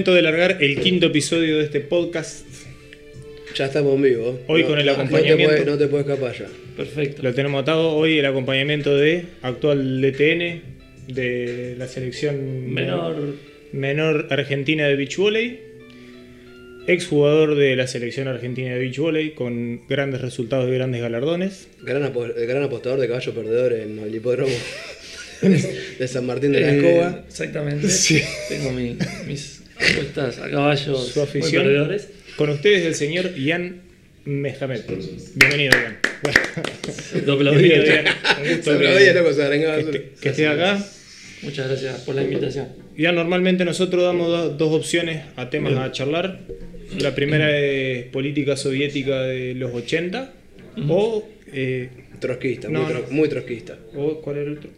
Momento de largar el quinto episodio de este podcast. Ya estamos en vivo. Hoy con el no acompañamiento. te puedes- No te puedes escapar ya. Perfecto. Lo tenemos atado hoy el acompañamiento de actual DTN de la selección Menor. menor argentina de beach volley, exjugador de la selección argentina de beach volley con grandes resultados y grandes galardones. Gran, gran apostador de caballo perdedor en el hipódromo de San Martín de la Eh, Escoba. Exactamente. Sí. Tengo mi- mis apuestas a caballos Su afición. perdedores. Con ustedes el señor Ian Mehamed. Bienvenido, Ian. Lo aplaudí. Bienvenido, Ian. Un gusto que- que esté- que estés acá. Muchas gracias por la invitación. Ya normalmente nosotros damos do- dos opciones a temas a charlar. La primera es política soviética de los 80 o, eh, Trotskista, No, muy, tro- no. muy trotskista. o ¿cuál era el otro?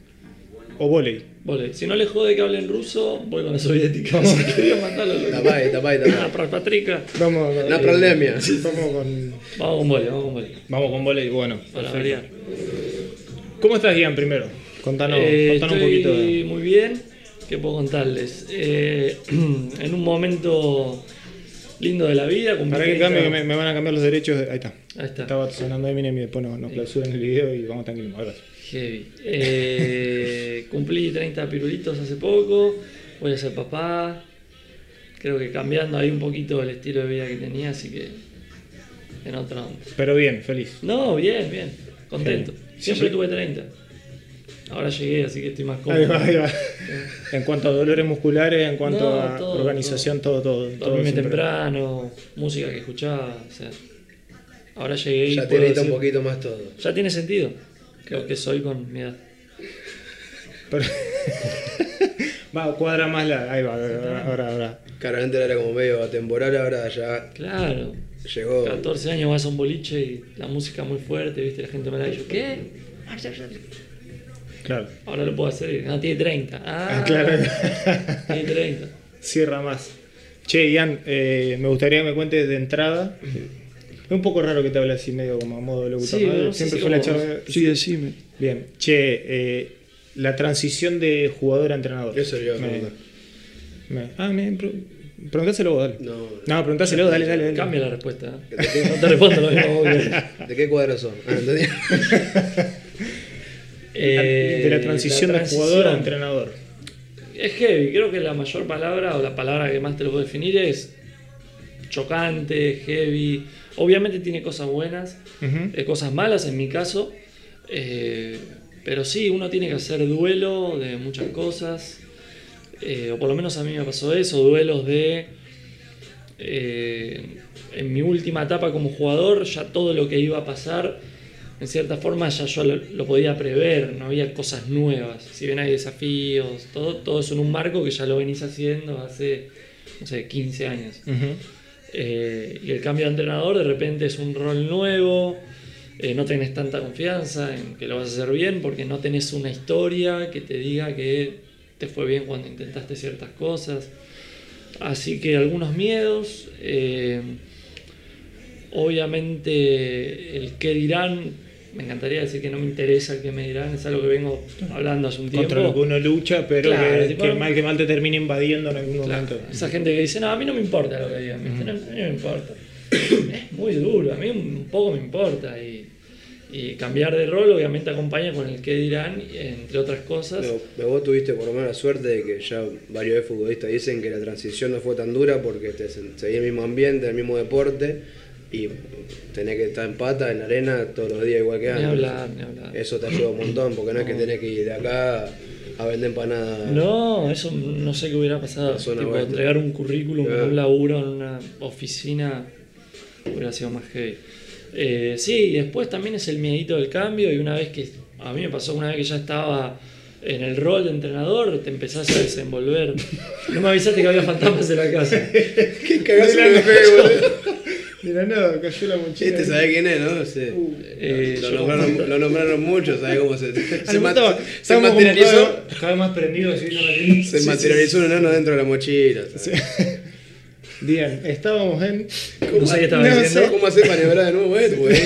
O volei. Vale, si no le jode que hablen ruso, voy con la soviética. Si quería matarlo, lo Tapay, tapay, Ah, Patrica. Vamos, Una problemia. vamos con Vamos con vole, vamos con vole. vamos con volei. Bueno, Para perfecto. variar. ¿Cómo estás, Ian, primero? Contanos, Eh, contanos un estoy poquito. de- muy bien. ¿Qué puedo contarles? Eh, en un momento lindo de la vida. Para que 30 cambie, que me, me van a cambiar los derechos. Ahí está. Ahí está. Estaba sonando Eminem y después nos, nos clausuran el video y vamos tranquilos. Sí. Heavy. Eh, cumplí 30 pirulitos hace poco. Voy a ser papá. Creo que cambiando ahí un poquito el estilo de vida que tenía, así que en otra onda. Pero bien, feliz. No, bien, bien. Contento. Bien. Siempre Sí. tuve 30. Ahora llegué, así que estoy más cómodo. Ahí va, ahí va. En cuanto a dolores musculares, en cuanto No, a todo, organización, todo, todo. todo Dormirme siempre. temprano, música que escuchaba, o sea. Ahora llegué y Ya te puedo grita un poquito más todo. Ya tiene sentido. Creo que soy con mi edad. Pero- va, cuadra más la. Ahí va, ahora, ahora. ahora. Claro, antes era como medio atemporal, ahora ya Claro. llegó. 14 años vas a un boliche y la música muy fuerte, viste, la gente me la dicho, ¿qué? Claro. Ahora lo puedo hacer, no, tiene 30. Ah, Ah, claro. Tiene 30. Cierra más. Che, Ian, eh, me gustaría que me cuentes de entrada. Es un poco raro que te hable así medio como a modo de locutor. Sí, ¿no? Siempre si fue la charla. Sí, decime. Bien. Che, eh, la transición de jugador a entrenador. Eso a Me- me- ah, me, pre- preguntáselo vos, dale. No. No, preguntáselo, dale, dale. dale. Cambia la respuesta. ¿eh? No te respondo lo mismo. que- ¿De qué cuadro son? Ah, ¿entendí? Eh, de la transición la de jugador a entrenador. Es heavy, creo que la mayor palabra o la palabra que más te lo puedo definir es chocante, heavy. Obviamente tiene cosas buenas, eh, cosas malas en mi caso, eh, pero sí, uno tiene que hacer duelo de muchas cosas, eh, o por lo menos a mí me pasó eso, duelos de... en mi última etapa como jugador, ya todo lo que iba a pasar, en cierta forma ya yo lo, lo podía prever, no había cosas nuevas. Si bien hay desafíos, todo, todo eso en un marco que ya lo venís haciendo hace, no sé, 15 años. Eh, y el cambio de entrenador de repente es un rol nuevo, eh, no tenés tanta confianza en que lo vas a hacer bien porque no tenés una historia que te diga que te fue bien cuando intentaste ciertas cosas. Así que algunos miedos, eh, obviamente el qué dirán, me encantaría decir que no me interesa el que me dirán, es algo que vengo hablando hace un tiempo. Contra lo que uno lucha, pero Claro, que, tipo, que mal que mal te termine invadiendo en algún Claro, momento. esa gente que dice, no, a mí no me importa lo que digan. No, a mí no me importa. es muy duro, a mí un poco me importa. Y, y cambiar de rol obviamente acompaña con el que dirán, entre otras cosas. Pero, pero vos tuviste por lo menos la suerte de que ya varios futbolistas dicen que la transición no fue tan dura porque te seguía el mismo ambiente, el mismo deporte y tenés que estar en pata, en la arena todos los días igual que Ni antes. hablar, ni hablar. Eso te ayuda un montón porque no es que tenés que ir de acá a vender empanadas. No, eso no sé qué hubiera pasado. Tipo, entregar un currículum, Claro. un laburo en una oficina hubiera sido más heavy. Eh, sí, y después también es el miedito del cambio y una vez que, a mí me pasó una vez que ya estaba en el rol de entrenador, te empezás a desenvolver. No me avisaste que había fantasmas en la casa. ¿Qué boludo? Mira, no, cayó la mochila. Este sabe quién es, ¿no? Sí. Eh, lo, nombraron, lo nombraron mucho, ¿sabes cómo se, se, materializó? Cada, vez- más prendidos. ¿sí? Con la tele. Se materializó un enano dentro de la mochila. Bien, estábamos en. No sé qué estaba No diciendo. ¿Cómo hacer maniobrar de nuevo esto, güey?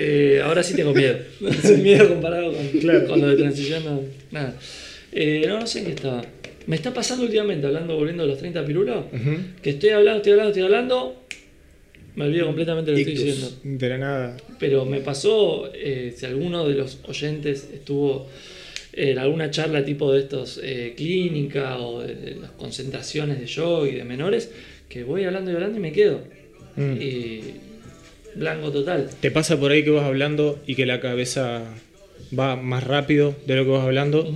Eh, ahora sí tengo miedo. Sin miedo comparado con, Claro. con lo de transición, no, nada. Eh, no, no sé en qué estaba. Me está pasando últimamente, hablando, volviendo a los 30 pirulos, que estoy hablando, estoy hablando, estoy hablando, me olvido completamente de lo que estoy diciendo. De la nada. Pero me pasó, eh, si alguno de los oyentes estuvo en alguna charla tipo de estos eh, clínica o de, de las concentraciones de yoga y de menores, que voy hablando y hablando y me quedo. Mm. Y blanco total. ¿Te pasa por ahí que vas hablando y que la cabeza va más rápido de lo que vas hablando?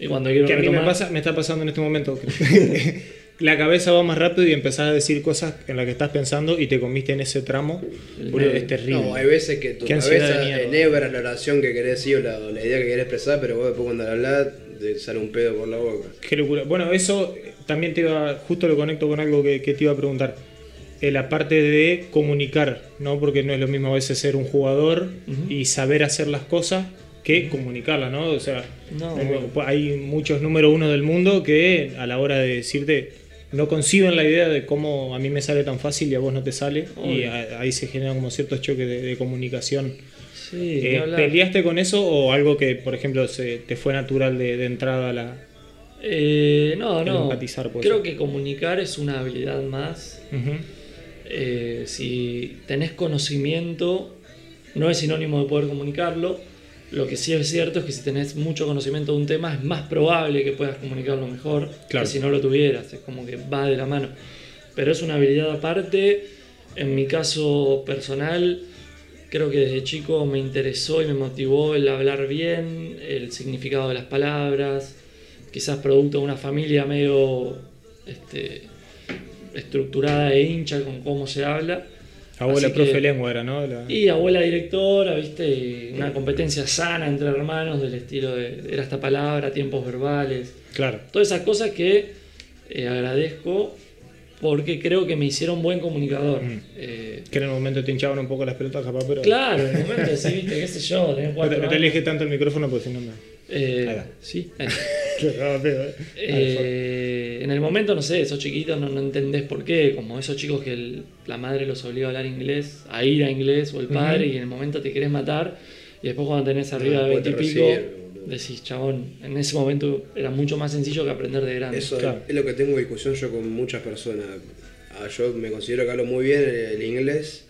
Y cuando quiero Que a mí me, retomar- pasa, me está pasando en este momento. la cabeza va más rápido y empezás a decir cosas en las que estás pensando y te comiste en ese tramo. Boludo, es terrible. No, hay veces que tu cabeza enhebra la oración que querés decir o la, idea que querés expresar, pero vos después cuando la hablas te sale un pedo por la boca. Qué locura. Bueno, eso eh, también te iba, justo lo conecto con algo que, que te iba a preguntar. Eh, la parte de comunicar, ¿no? Porque no es lo mismo a veces ser un jugador y saber hacer las cosas que comunicarlas, ¿no? O sea, No, eh, hay muchos número uno del mundo que a la hora de decirte no conciben la idea de cómo a mí me sale tan fácil y a vos no te sale y a- ahí se generan como ciertos choques de, de comunicación. Sí, Eh. ¿Peleaste con eso o algo que, por ejemplo, se, te fue natural de, de entrada a la... Eh, no, no. Creo que comunicar es una habilidad más. Eh, si tenés conocimiento, no es sinónimo de poder comunicarlo. Lo que sí es cierto es que si tenés mucho conocimiento de un tema, es más probable que puedas comunicarlo mejor Claro. que si no lo tuvieras. Es como que va de la mano. Pero es una habilidad aparte. En mi caso personal, creo que desde chico me interesó y me motivó el hablar bien, el significado de las palabras, quizás producto de una familia medio este, estructurada e hincha con cómo se habla. Abuela Así profe que- lengua era, ¿no? La- Y abuela directora, viste, y una competencia sana entre hermanos del estilo de era esta palabra, tiempos verbales, Claro. todas esas cosas que eh, agradezco porque creo que me hicieron buen comunicador. Mm. Eh, Que en el momento te hinchaban un poco las pelotas, capaz, pero. claro, en el momento sí, viste, qué sé yo, tenés No te, cuatro te años. alejes tanto el micrófono porque si no me. Eh, sí, eh. Eh, en el momento, no sé, sos chiquito, no, no entendés por qué, como esos chicos que el- la madre los obliga a hablar inglés, a ir a inglés, o el padre, y en el momento te querés matar, y después cuando tenés arriba de después 20 y pico, decís, chabón, en ese momento era mucho más sencillo que aprender de grande. Eso Claro. es lo que tengo discusión yo con muchas personas. Ah, Yo me considero que hablo muy bien el inglés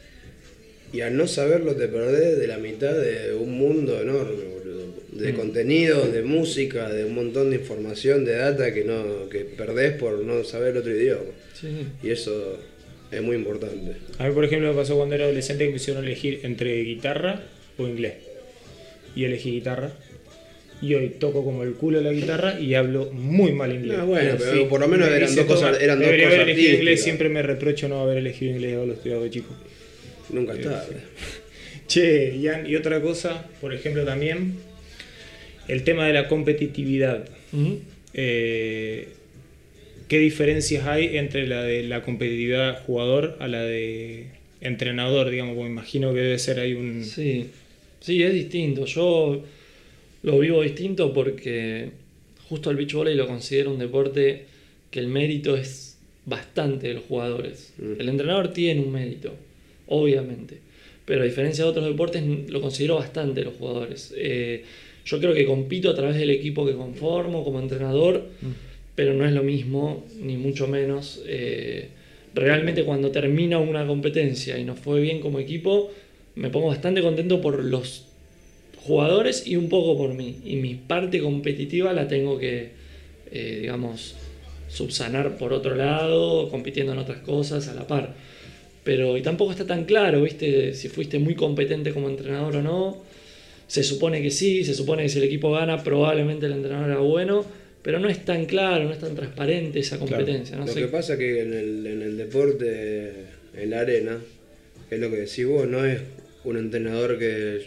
y al no saberlo te perdés de la mitad de un mundo enorme. De Mm. contenido, de música, de un montón de información, de data que no que perdés por no saber otro idioma. Sí. Y eso es muy importante. A mí, por ejemplo, me pasó cuando era adolescente que me hicieron elegir entre guitarra o inglés. Y elegí guitarra. Y hoy toco como el culo la guitarra y hablo muy mal inglés. Ah, bueno, pero por lo menos Me eran dos cosas- eran dos debería cosas haber elegido inglés, siempre me reprocho no haber elegido inglés, haberlo estudiado de chico. Nunca es tarde. Che, Ian, y otra cosa, por ejemplo, también, el tema de la competitividad. Eh, ¿Qué diferencias hay entre la de la competitividad jugador a la de entrenador? Digamos, porque me imagino que debe ser ahí un... Sí, sí, es distinto. Yo lo vivo distinto porque justo el beach volley lo considero un deporte que el mérito es bastante de los jugadores. Mm. El entrenador tiene un mérito, obviamente, pero a diferencia de otros deportes lo considero bastante de los jugadores. Eh, yo creo que compito a través del equipo que conformo como entrenador, pero no es lo mismo, ni mucho menos. Eh, realmente cuando termina una competencia y nos fue bien como equipo, me pongo bastante contento por los jugadores y un poco por mí. Y mi parte competitiva la tengo que, eh, digamos, subsanar por otro lado, compitiendo en otras cosas a la par. Pero y tampoco está tan claro, ¿viste? Si fuiste muy competente como entrenador o no. Se supone que sí, se supone que si el equipo gana, probablemente el entrenador era bueno, pero no es tan claro, no es tan transparente esa competencia. No lo sé. que pasa es que en el, en el deporte, en la arena, es lo que decís vos, no es un entrenador que.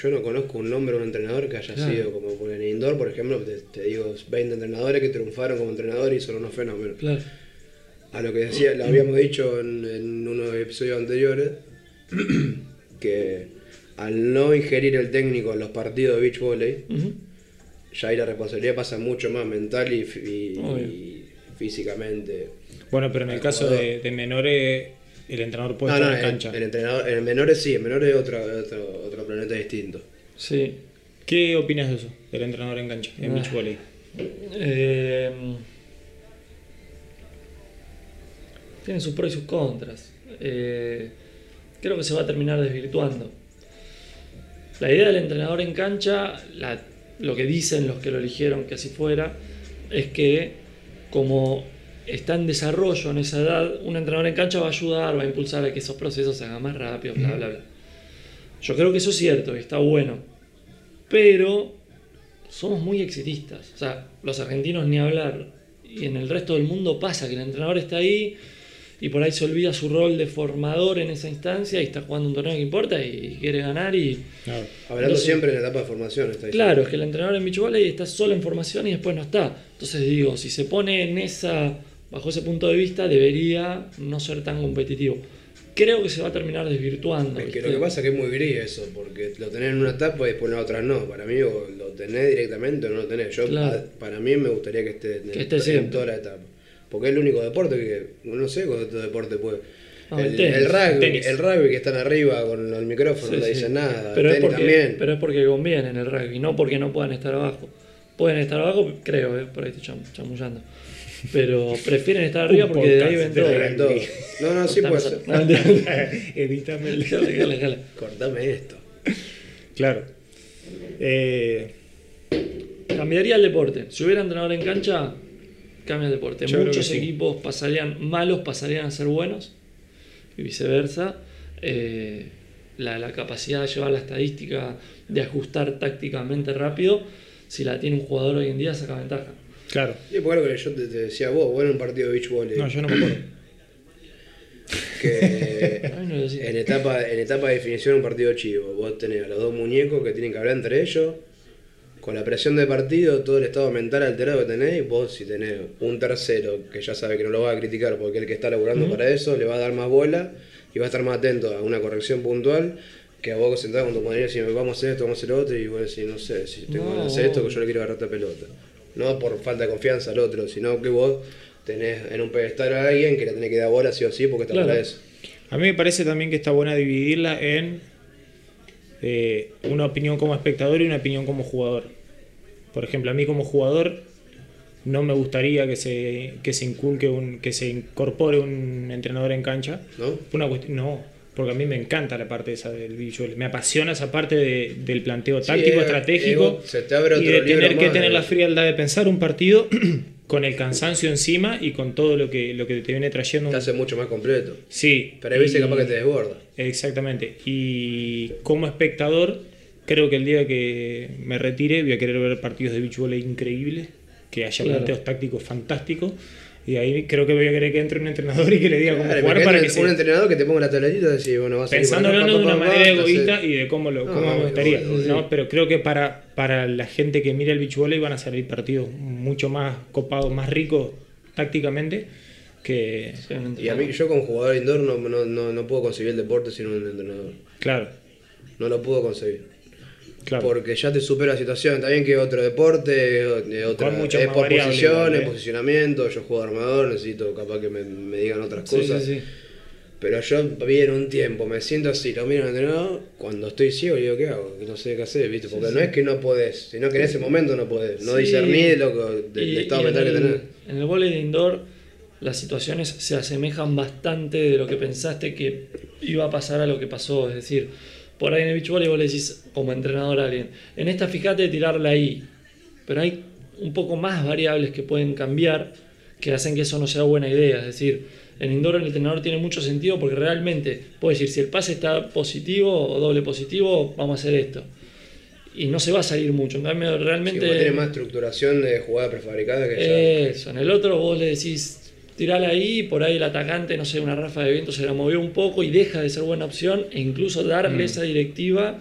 Yo no conozco un nombre de un entrenador que haya Claro. sido como por en indoor, por ejemplo, te, te digo 20 entrenadores que triunfaron como entrenadores y son unos fenómenos. Claro. A lo que decía, lo habíamos dicho en, en unos episodios anteriores, que al no ingerir el técnico en los partidos de beach volley, ya ahí la responsabilidad pasa mucho más mental y, físicamente. Bueno, pero en el, caso de, menores, el entrenador puede no, estar en cancha. En menores sí, en menores es otro, otro, planeta distinto. Sí. ¿Qué opinas de eso, del entrenador en cancha, en ah. beach volley? Eh, tiene sus pros y sus contras. Eh, creo que se va a terminar desvirtuando la idea del entrenador en cancha, la- lo que dicen los que lo eligieron que así fuera, es que como está en desarrollo en esa edad, un entrenador en cancha va a ayudar, va a impulsar a que esos procesos se hagan más rápido, bla, bla, bla. Yo creo que eso es cierto y está bueno. Pero somos muy exitistas. O sea, los argentinos ni hablar. Y en el resto del mundo pasa que el entrenador está ahí y por ahí se olvida su rol de formador en esa instancia y está jugando un torneo que importa y quiere ganar y... Claro. Hablando Entonces- siempre en la etapa de formación. Está. Claro, es que el entrenador en beach volley está solo en formación y después no está. Entonces digo, si se pone en esa, bajo ese punto de vista, debería no ser tan competitivo. Creo que se va a terminar desvirtuando. Es que lo que pasa es que es muy gris eso, porque lo tenés en una etapa y después en la otra no. Para mí o lo tenés directamente o no lo tenés. Yo, Claro. para mí me gustaría que esté, en, Que esté en toda la etapa. Porque es el único deporte que, no sé cuál otro deporte puede. No, el, tenis. el rugby, Tenis. el rugby que están arriba con el micrófono, Sí, no le sí. dicen nada. Pero el es, tenis porque, también. pero es porque conviene en el rugby, no porque no puedan estar abajo. Pueden estar abajo, creo, eh, por ahí estoy cham- chamullando. Pero prefieren estar arriba porque de ahí ven todo. Todo. No, no, sí puede ser. Edítame el. Jale, jale, jale. Cortame esto. Claro. Eh, Cambiaría el deporte. Si hubiera entrenador en cancha, cambia el deporte. Yo Muchos sí. equipos pasarían, malos pasarían a ser buenos y viceversa. Eh, la, la capacidad de llevar la estadística, de ajustar tácticamente rápido, si la tiene un jugador hoy en día, saca ventaja. claro. Y por algo que yo te, te decía vos, vos en un partido de beach volley, No, yo no me acuerdo. que no en etapa, en etapa de definición un partido chivo, vos tenés a los dos muñecos que tienen que hablar entre ellos, con la presión de partido, todo el estado mental alterado que tenés, vos si tenés un tercero que ya sabe que no lo va a criticar porque el que está laburando para eso, le va a dar más bola y va a estar más atento a una corrección puntual que a vos sentado con tu compañero y decir, vamos a hacer esto, vamos a hacer otro, y vos decís, no sé, si tengo que No. hacer esto, que yo le quiero agarrar esta pelota. No por falta de confianza al otro, sino que vos tenés en un pedestal a alguien que le tenés que dar bola sí o sí porque está Claro. para eso. A mí me parece también que está buena dividirla en eh, una opinión como espectador y una opinión como jugador. Por ejemplo, a mí como jugador no me gustaría que se, que se inculque un, que se incorpore un entrenador en cancha. ¿No? Una no, porque a mí me encanta la parte esa del visual. Me apasiona esa parte de- del planteo Sí, táctico, es- estratégico. es- se te abre y de tener que más tener de- la frialdad de pensar un partido con el cansancio encima y con todo lo que, lo que te viene trayendo. Te hace mucho más completo. Sí. Pero hay veces y- capaz que te desborda. Exactamente. Y como espectador, creo que el día que me retire voy a querer ver partidos de beach volley increíbles, que haya Claro. planteos tácticos fantásticos. Y ahí creo que voy a querer que entre un entrenador y que le diga cómo Claro, jugar para que un se... entrenador que te ponga la tabletita y decir, bueno, vas a Pensando acá, hablando de una manera egoísta hacer- y de cómo, lo, No, cómo me gustaría. ¿no? sí. Pero creo que para, para la gente que mira el beach volley van a salir partidos mucho más copados, más ricos tácticamente que... Sí, un Y a mí, yo como jugador indoor no, no, no, no puedo concebir el deporte sin un entrenador. Claro, No lo puedo concebir. Claro. Porque ya te supera la situación. Está bien que otro deporte, otra, es por posiciones, igual, ¿eh? posicionamiento. Yo juego armador, necesito capaz que me, me digan otras Sí, cosas. sí, sí. Pero yo vi en un tiempo, me siento así, lo miro al entrenador, cuando estoy ciego digo, ¿qué hago? No sé qué hacer, ¿viste? Porque no es que no podés, sino que en ese momento no podés. No Sí. que, del Y- estado y mental que en tenés. En el vóley de indoor las situaciones se asemejan bastante de lo que pensaste que iba a pasar a lo que pasó. Es decir, por ahí en el beach volley vos le decís como entrenador a alguien, en esta fíjate de tirarla ahí. Pero hay un poco más variables que pueden cambiar que hacen que eso no sea buena idea. Es decir, en indoor el entrenador tiene mucho sentido porque realmente puede decir, si el pase está positivo o doble positivo, vamos a hacer esto. Y no se va a salir mucho. En cambio, Sí, realmente... porque tiene más estructuración de jugada prefabricada que ya. Eso, en el otro vos le decís, tirala ahí, por ahí el atacante, no sé, una rafa de viento se la movió un poco y deja de ser buena opción e incluso darle esa directiva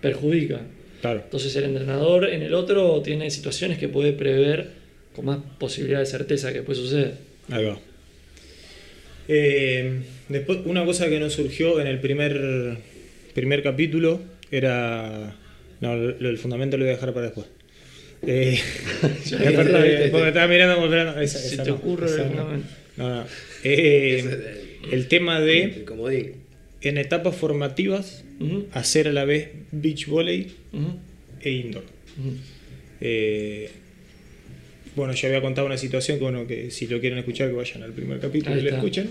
perjudica. Claro. Entonces el entrenador en el otro tiene situaciones que puede prever con más posibilidad de certeza que puede suceder. Ahí va. Eh, después, una cosa que nos surgió en el primer, primer capítulo era. No, lo lo del fundamento lo voy a dejar para después. Eh, porque porque estaba mirando esperando. Esa, Si esa te no, ocurre esa el no. fundamento. No, no. Eh, Ese es el tema de el en etapas formativas hacer a la vez beach volley e indoor. Eh, bueno, ya había contado una situación que, bueno, que si lo quieren escuchar, que vayan al primer capítulo Ahí y lo escuchen.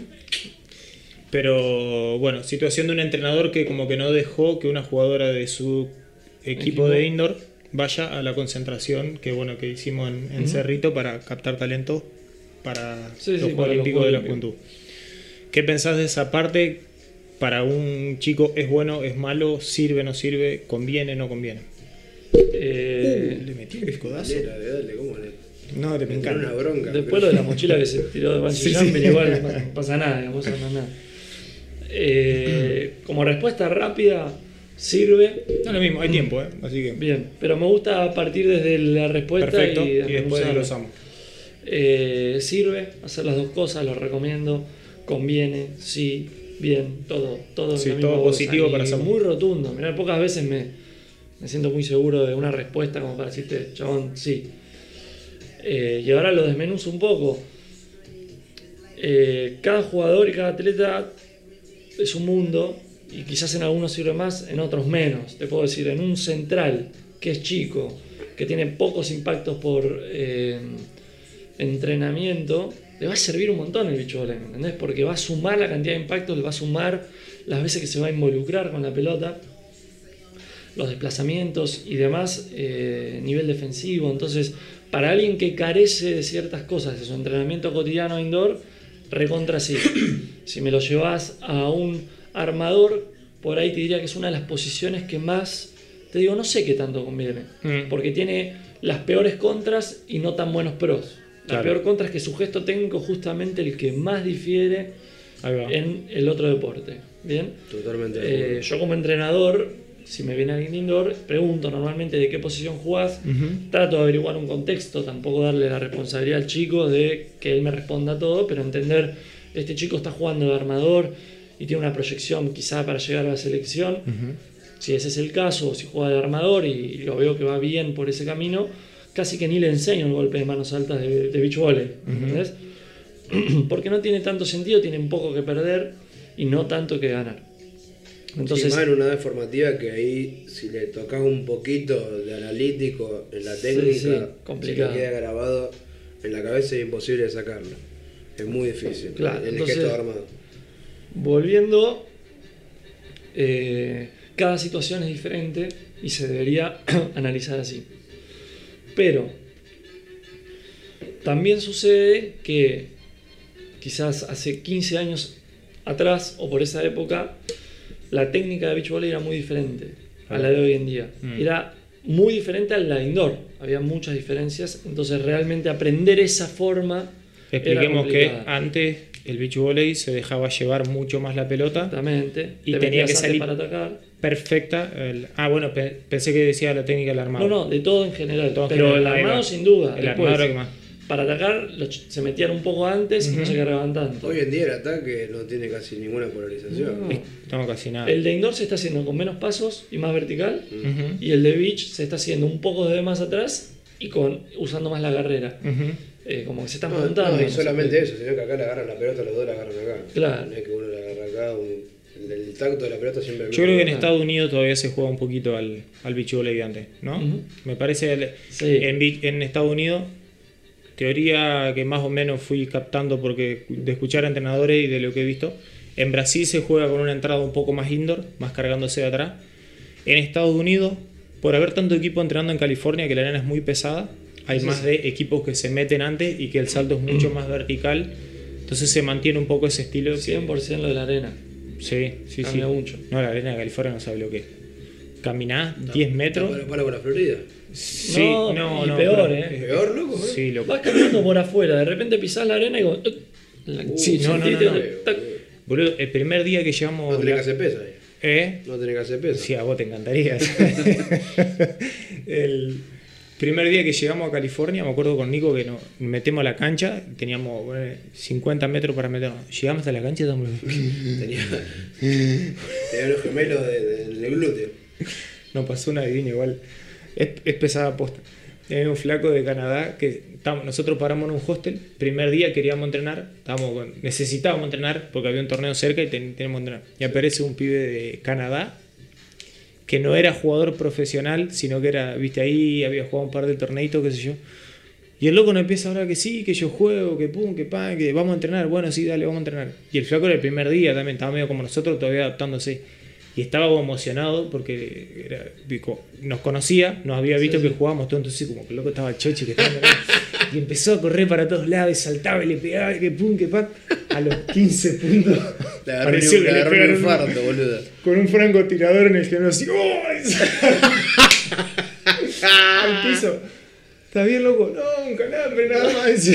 Pero bueno, situación de un entrenador que como que no dejó que una jugadora de su equipo, Equipo. de indoor vaya a la concentración que bueno que hicimos en. Cerrito para captar talento para Sí, los sí, Juegos para los Olímpicos de la Juventud. ¿Qué pensás de esa parte? Para un chico, ¿es bueno, es malo? ¿Sirve, no sirve? ¿Conviene, no conviene? Eh, le metí el codazo. Dale, dale, ¿cómo le? No, te Me entró una encanta. bronca. Después pero- lo de la mochila que se tiró de Sí, igual no pasa nada, digamos, no pasa nada. Eh, como respuesta rápida, sirve. No es lo mismo, hay tiempo, ¿eh? Así que. Bien, pero me gusta partir desde la respuesta Perfecto. y, Y, después desmenuzarla. glosamos. Eh, sirve hacer las dos cosas, lo recomiendo. Conviene, sí, bien, todo. Todo, Sí, todo bolsa. positivo para hacerlo. Muy rotundo. Mirá, pocas veces me, me siento muy seguro de una respuesta como para decirte, chabón, sí. Eh, y ahora lo desmenuzo un poco. Eh, cada jugador y cada atleta es un mundo y quizás en algunos sirve más, en otros menos. Te puedo decir, en un central que es chico, que tiene pocos impactos por eh, entrenamiento, le va a servir un montón el bicho volei, ¿me ¿entendés? Porque va a sumar la cantidad de impactos, le va a sumar las veces que se va a involucrar con la pelota, los desplazamientos y demás, eh, nivel defensivo. Entonces, para alguien que carece de ciertas cosas de su entrenamiento cotidiano indoor, recontra sí. si me lo llevas a un armador, por ahí te diría que es una de las posiciones que más, te digo, no sé qué tanto conviene, Mm. porque tiene las peores contras y no tan buenos pros. La Claro. peor contra es que su gesto técnico es justamente el que más difiere en el otro deporte. ¿Bien? Totalmente Eh, yo como entrenador, si me viene alguien indoor, pregunto normalmente de qué posición jugás, trato de averiguar un contexto, tampoco darle la responsabilidad al chico de que él me responda todo, pero entender, este chico está jugando de armador y tiene una proyección quizá para llegar a la selección, Ujú. si ese es el caso, o si juega de armador y lo veo que va bien por ese camino, casi que ni le enseño el golpe de manos altas de, de beach volley, ¿entendés? Porque no tiene tanto sentido, tiene un poco que perder y no tanto que ganar. Entonces, sí, más en una vez formativa que ahí, si le tocas un poquito de analítico en la Sí, técnica, sí, complicado. le queda grabado en la cabeza y es imposible de sacarlo. Es muy difícil. Claro, el entonces- gesto armado. volviendo, eh, cada situación es diferente y se debería analizar así. Pero también sucede que quizás hace 15 años atrás o por esa época, la técnica de beach volley era muy diferente a la de hoy en día. Mm. Era muy diferente a la de indoor. Había muchas diferencias. Entonces realmente aprender esa forma... era Expliquemos que antes el beach volley se dejaba llevar mucho más la pelota. Exactamente. Y Te tenía que salir- para atacar. Perfecta. el- ah, bueno, pe- pensé que decía la técnica del armado. No, no, de todo en general. Todo pero general, el armado sin duda. El Después, armado era que más. Para atacar los se metían un poco antes y no se cargaban tanto. Hoy en día el ataque no tiene casi ninguna polarización. No. No, casi nada. El de indoor se está haciendo con menos pasos y más vertical. Y el de beach se está haciendo un poco de más atrás y con usando más la carrera. Eh, como que se están No, juntando. no, y solamente eso, sino que acá le agarran la pelota, los dos la agarran acá. Claro. No es que uno la agarra acá, un- el, el tacto de la pelota siempre es Yo creo que en. Estados Unidos todavía se juega un poquito al, al beach volley de antes, ¿no? Me parece el- Sí. en, Estados Unidos, teoría que más o menos fui captando porque de escuchar a entrenadores y de lo que he visto, en Brasil se juega con una entrada un poco más indoor, más cargándose de atrás. En Estados Unidos, por haber tanto equipo entrenando en California que la arena es muy pesada, hay Sí, más sí. de equipos que se meten antes y que el salto es mucho más vertical. Entonces se mantiene un poco ese estilo. que- 100% lo de la arena. Sí, sí, sí. Mucho. No, la arena de California no sabe lo que es. Caminás 10 metros. Para, para con la Florida. Sí, No, no, y no. peor, pero- ¿eh? Peor, loco, ¿eh? Sí, loco. Vas caminando por afuera, de repente pisás la arena y como. la- Sí, no, no, sentiste- no, no. tac. Boludo, el primer día que llegamos. No tenés que hacer peso ahí. ¿Eh? No tenés que hacer peso. Sí, a vos te encantaría. el primer día que llegamos a California, me acuerdo con Nico que nos metemos a la cancha, teníamos bueno, 50 metros para meternos. Llegamos hasta la cancha y estamos. Tenía, tenía unos gemelos de, de- el glúteo. Nos pasó una divina igual. Es, es pesada posta. Hay un flaco de Canadá que nosotros paramos en un hostel. Primer día queríamos entrenar. Estábamos necesitábamos entrenar porque había un torneo cerca y ten- teníamos que entrenar. Y aparece un pibe de Canadá que no era jugador profesional, sino que era, viste, ahí había jugado un par de torneitos, qué sé yo. Y el loco no empieza a hablar que sí, que yo juego, que pum, que pan, que vamos a entrenar. Bueno, sí, dale, vamos a entrenar. Y el flaco era el primer día también, estaba medio como nosotros, todavía adaptándose. Y estaba como emocionado porque era- nos conocía, nos había visto que jugábamos todo, entonces como que el loco estaba chochi que estaba Y empezó a correr para todos lados, y saltaba y le pegaba, y que pum, que pan. A los 15 puntos. Pareció un- que le un pegaron un- infarto, boludo. con un francotirador en el gimnasio. Al piso. ¿Está bien, loco? No, un calambre nada más.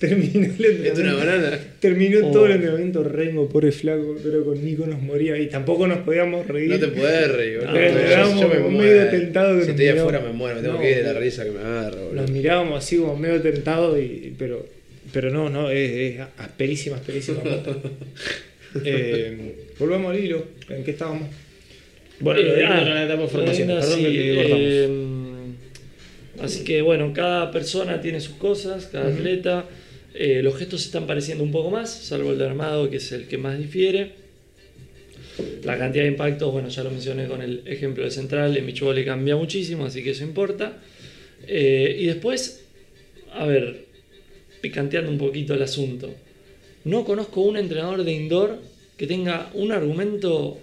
Terminó el ¿Esto es una entrenamiento. banana? Terminó Oh. todo el entrenamiento Rengo, pobre flaco, pero con Nico nos moría y tampoco nos podíamos reír. No te puedes reír, boludo. Yo- estábamos yo me como medio tentados que Si estoy miramos. afuera me muero, me tengo No, que ir de la risa que me agarro, boludo. Nos mirábamos así como medio tentados, y, pero, pero no, no, es, es asperísima, asperísima. eh, volvamos al hilo, ¿en qué estábamos? Bueno, lo de Eh, ah, era la etapa de formación, perdón sí, que te cortamos. eh, así que bueno, cada persona tiene sus cosas, cada Ujú. atleta. Eh, los gestos se están pareciendo un poco más, salvo el de armado, que es el que más difiere. La cantidad de impactos, bueno, ya lo mencioné con el ejemplo de central, en beach volley cambia muchísimo, así que eso importa. Eh, y después, a ver, picanteando un poquito el asunto. No conozco un entrenador de indoor que tenga un argumento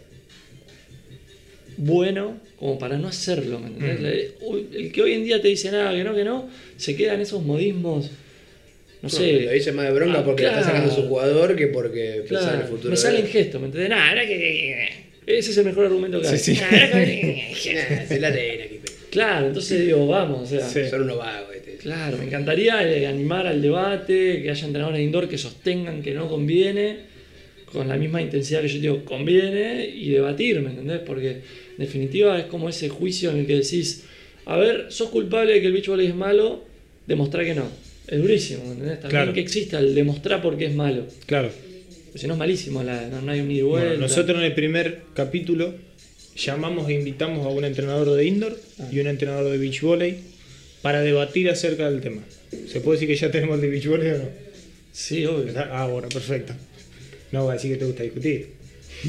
bueno como para no hacerlo, ¿me entendés? Mm. Le- uy, El que hoy en día te dice nada, que no, que no, se quedan esos modismos, no No, sé. Lo dice más de bronca Ah, porque le está sacando a su claro. jugador que porque pensaba en el Claro, futuro. me de salen él. gestos, ¿me entendés? Nada, que... Ese es el mejor argumento que hay. Sí, sí. Es la arena, Claro, entonces digo, vamos, o sea, Sí. Son unos vagos. este. Claro, me encantaría eh, animar al debate, que haya entrenadores de indoor que sostengan que no conviene, con la misma intensidad que yo digo, conviene, y debatir, ¿me entendés? Porque en definitiva es como ese juicio en el que decís, a ver, sos culpable de que el beach volley es malo, demostrar que no. Es durísimo, ¿me entendés? También Claro. que exista el demostrar por qué es malo. Claro. Porque si no es malísimo, la- no, no hay un ida. Bueno, nosotros en el primer capítulo llamamos e invitamos a un entrenador de indoor Ah. y un entrenador de beach volley para debatir acerca del tema. ¿Se puede decir que ya tenemos el de beach volley o no? Sí, obvio. Ah, bueno, perfecto. No voy a decir que te gusta discutir.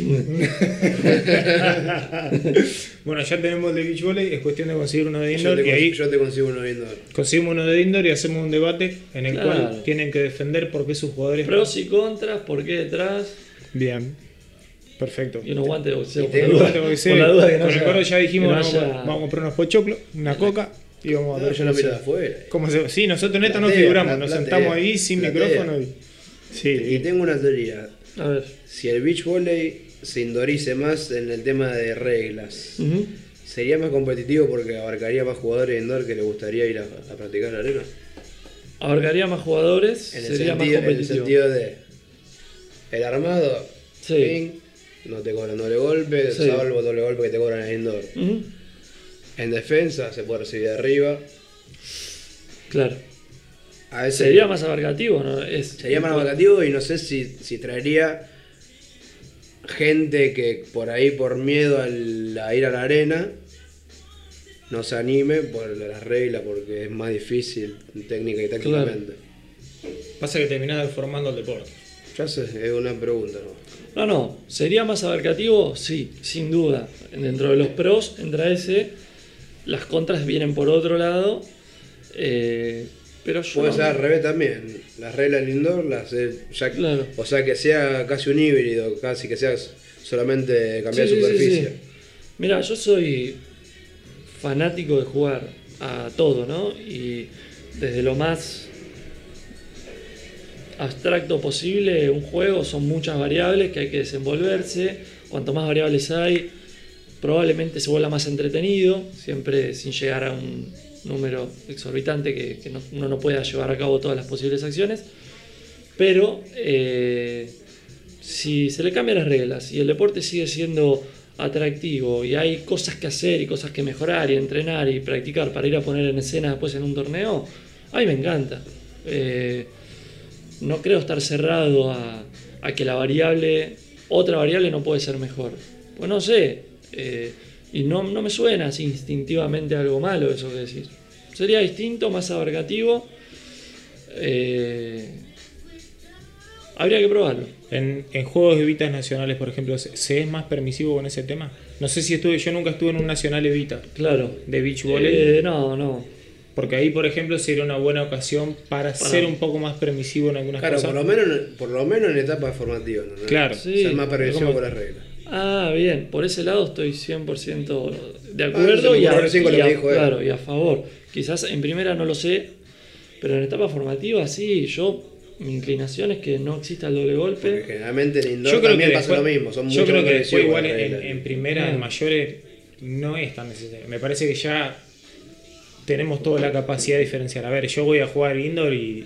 bueno, ya tenemos el de beach volley, es cuestión de conseguir uno de Yo indoor te, y ahí yo te consigo uno viendo. conseguimos uno de indoor y hacemos un debate en el Claro. cual tienen que defender por qué sus jugadores... Pros y contras, por qué detrás, Bien, perfecto. y unos guantes de boxeo. Por tengo- la duda. Que ser- Por la duda que no con el gordo ya dijimos, no vamos, haya- a- vamos a comprar unos pochoclos, una coca y vamos a No, ver. yo miro de afuera. ¿Cómo se- Sí, nosotros en esto no figuramos, nos sentamos ahí sin micrófono y. Sí, Y tengo una teoría. A ver. Si el beach volley se indorice más en el tema de reglas. ¿sería más competitivo porque abarcaría más jugadores indoor que les gustaría ir a, a practicar la arena? Abarcaría más jugadores, En el, sería más sentido, en el competitivo. sentido de el armado, Sí. ping, no te cobran doble golpe, Sí. salvo doble golpe que te cobran en indoor. En defensa se puede recibir de arriba. Claro. A veces Sería más abarcativo, ¿no? Es, sería más abarcativo y no sé si, si traería gente que por ahí por miedo al- a ir a la arena no se anime por las reglas porque es más difícil técnica y tácticamente. pasa que terminás deformando el deporte. Ya sé, es una pregunta. ¿no? No, no. ¿Sería más abarcativo? Sí, sin duda. Dentro de los pros entra ese. Las contras vienen por otro lado. eh, pero yo. Puede no- ser al revés también. Las reglas del indoor, las, eh, ya- Claro. o sea que sea casi un híbrido, casi que sea solamente cambiar Sí, superficie. sí. Mira, yo soy fanático de jugar a todo, ¿no? Y desde lo más abstracto posible, un juego son muchas variables que hay que desenvolverse. Cuanto más variables hay, probablemente se vuelva más entretenido, siempre sin llegar a un número exorbitante que, no- uno no pueda llevar a cabo todas las posibles acciones. Pero eh, si se le cambian las reglas y el deporte sigue siendo atractivo y hay cosas que hacer y cosas que mejorar y entrenar y practicar para ir a poner en escena después en un torneo, a mí me encanta. Eh, no creo estar cerrado a, a que la variable, otra variable no puede ser mejor. Pues no sé, eh, y no, no me suena así instintivamente algo malo eso que decís. Sería distinto, más abarcativo. eh, habría que probarlo. En, en juegos de Evitas nacionales, por ejemplo, ¿se, se es más permisivo con ese tema? No sé si estuve, yo nunca estuve en un nacional Evita Claro. de beach volley. Eh, no, no. Porque ahí, por ejemplo, sería una buena ocasión para, ser un poco más permisivo en algunas Claro, cosas. por lo, menos, por lo menos en etapas formativas. ¿no? Claro. Sí. Ser más permisivo con las reglas. Ah, bien, por ese lado estoy 100% de Ah, acuerdo y, a, y a- dijo él. claro, y a favor. Quizás en primera no lo sé, pero en etapa formativa sí, yo mi inclinación es que no exista el doble Porque golpe. generalmente en indoor Yo creo que también pasa después, lo mismo. Son yo creo que después igual en, primera, en mayores, no es tan necesario. Me parece que ya tenemos toda la capacidad de diferenciar. A ver, yo voy a jugar indoor y,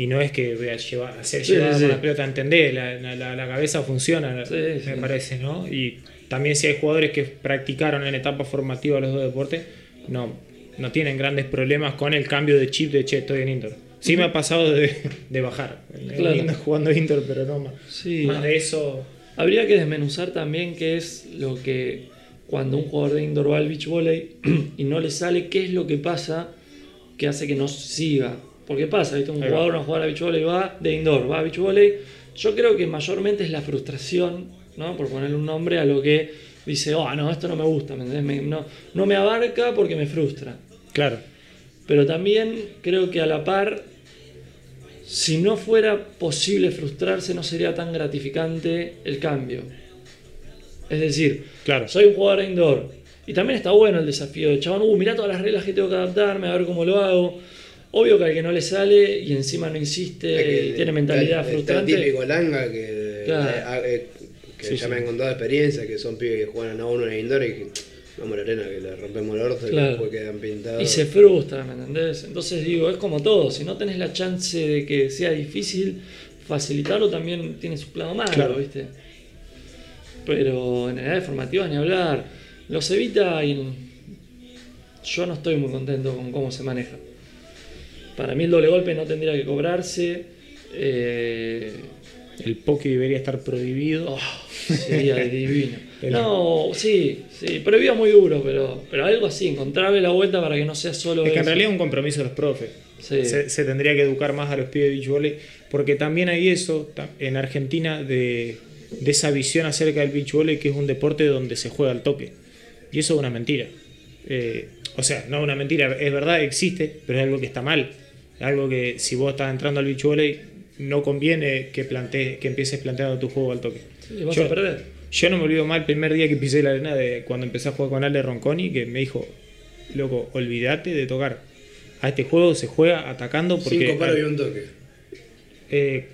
y no es que voy a llevar, hacer Sí, llevar sí, la pelota, ¿entendés? La, la- cabeza funciona, Sí, me parece, ¿no? Y también si hay jugadores que practicaron en etapa formativa los dos deportes, no, no tienen grandes problemas con el cambio de chip de che, estoy en indoor. Sí me ha pasado de, de bajar, en Claro. jugando indoor, pero no más. Más de eso... Habría que desmenuzar también qué es lo que cuando un jugador de indoor va al beach volley y no le sale, qué es lo que pasa que hace que no siga. Porque pasa, ¿viste? un jugador, una jugadora de beach volley va de indoor, va a beach volley. Yo creo que mayormente es la frustración, ¿no? por ponerle un nombre a lo que dice, oh, no, esto no me gusta, ¿me entendés? Me- no, no me abarca porque me frustra. Claro. Pero también creo que a la par, si no fuera posible frustrarse, no sería tan gratificante el cambio. Es decir, Claro. soy un jugador indoor. Y también está bueno el desafío de chabón, uh, mirá todas las reglas que tengo que adaptarme, a ver cómo lo hago. Obvio que al que no le sale y encima no insiste y tiene mentalidad está- frustrante. El típico langa que, Claro. eh, ah, eh, que Sí, ya sí. me han contado experiencias, que son pibes que juegan a uno en indoor y que vamos a la arena, que le rompemos el orto Claro. y después quedan pintados. Y se frustra, ¿me entendés? Entonces digo, es como todo, si no tenés la chance de que sea difícil, facilitarlo también tiene su lado malo, Claro. ¿viste? Pero en edades formativas ni hablar. Los evita y yo no estoy muy contento con cómo se maneja. Para mí el doble golpe no tendría que cobrarse. eh, El poke debería estar prohibido. oh, sería divino. No, sí, sí, prohibido muy duro, pero, pero algo así, encontrarle la vuelta para que no sea solo Es que en realidad es un compromiso de los profes. Sí. Se, se tendría que educar más a los pibes de beach volley, porque también hay eso en Argentina de, de esa visión acerca del beach volley que es un deporte donde se juega al toque. Y eso es una mentira. Eh, o sea, no es una mentira, es verdad, existe, pero es algo que está mal. Es algo que si vos estás entrando al beach volley, no conviene que, plantees, que empieces planteando tu juego al toque. Sí, vas Yo- a perder. Yo no me olvido mal el primer día que pisé la arena de cuando empecé a jugar con Ale Ronconi, que me dijo, loco, olvídate de tocar. A este juego se juega atacando porque... Cinco palos y un toque. Eh,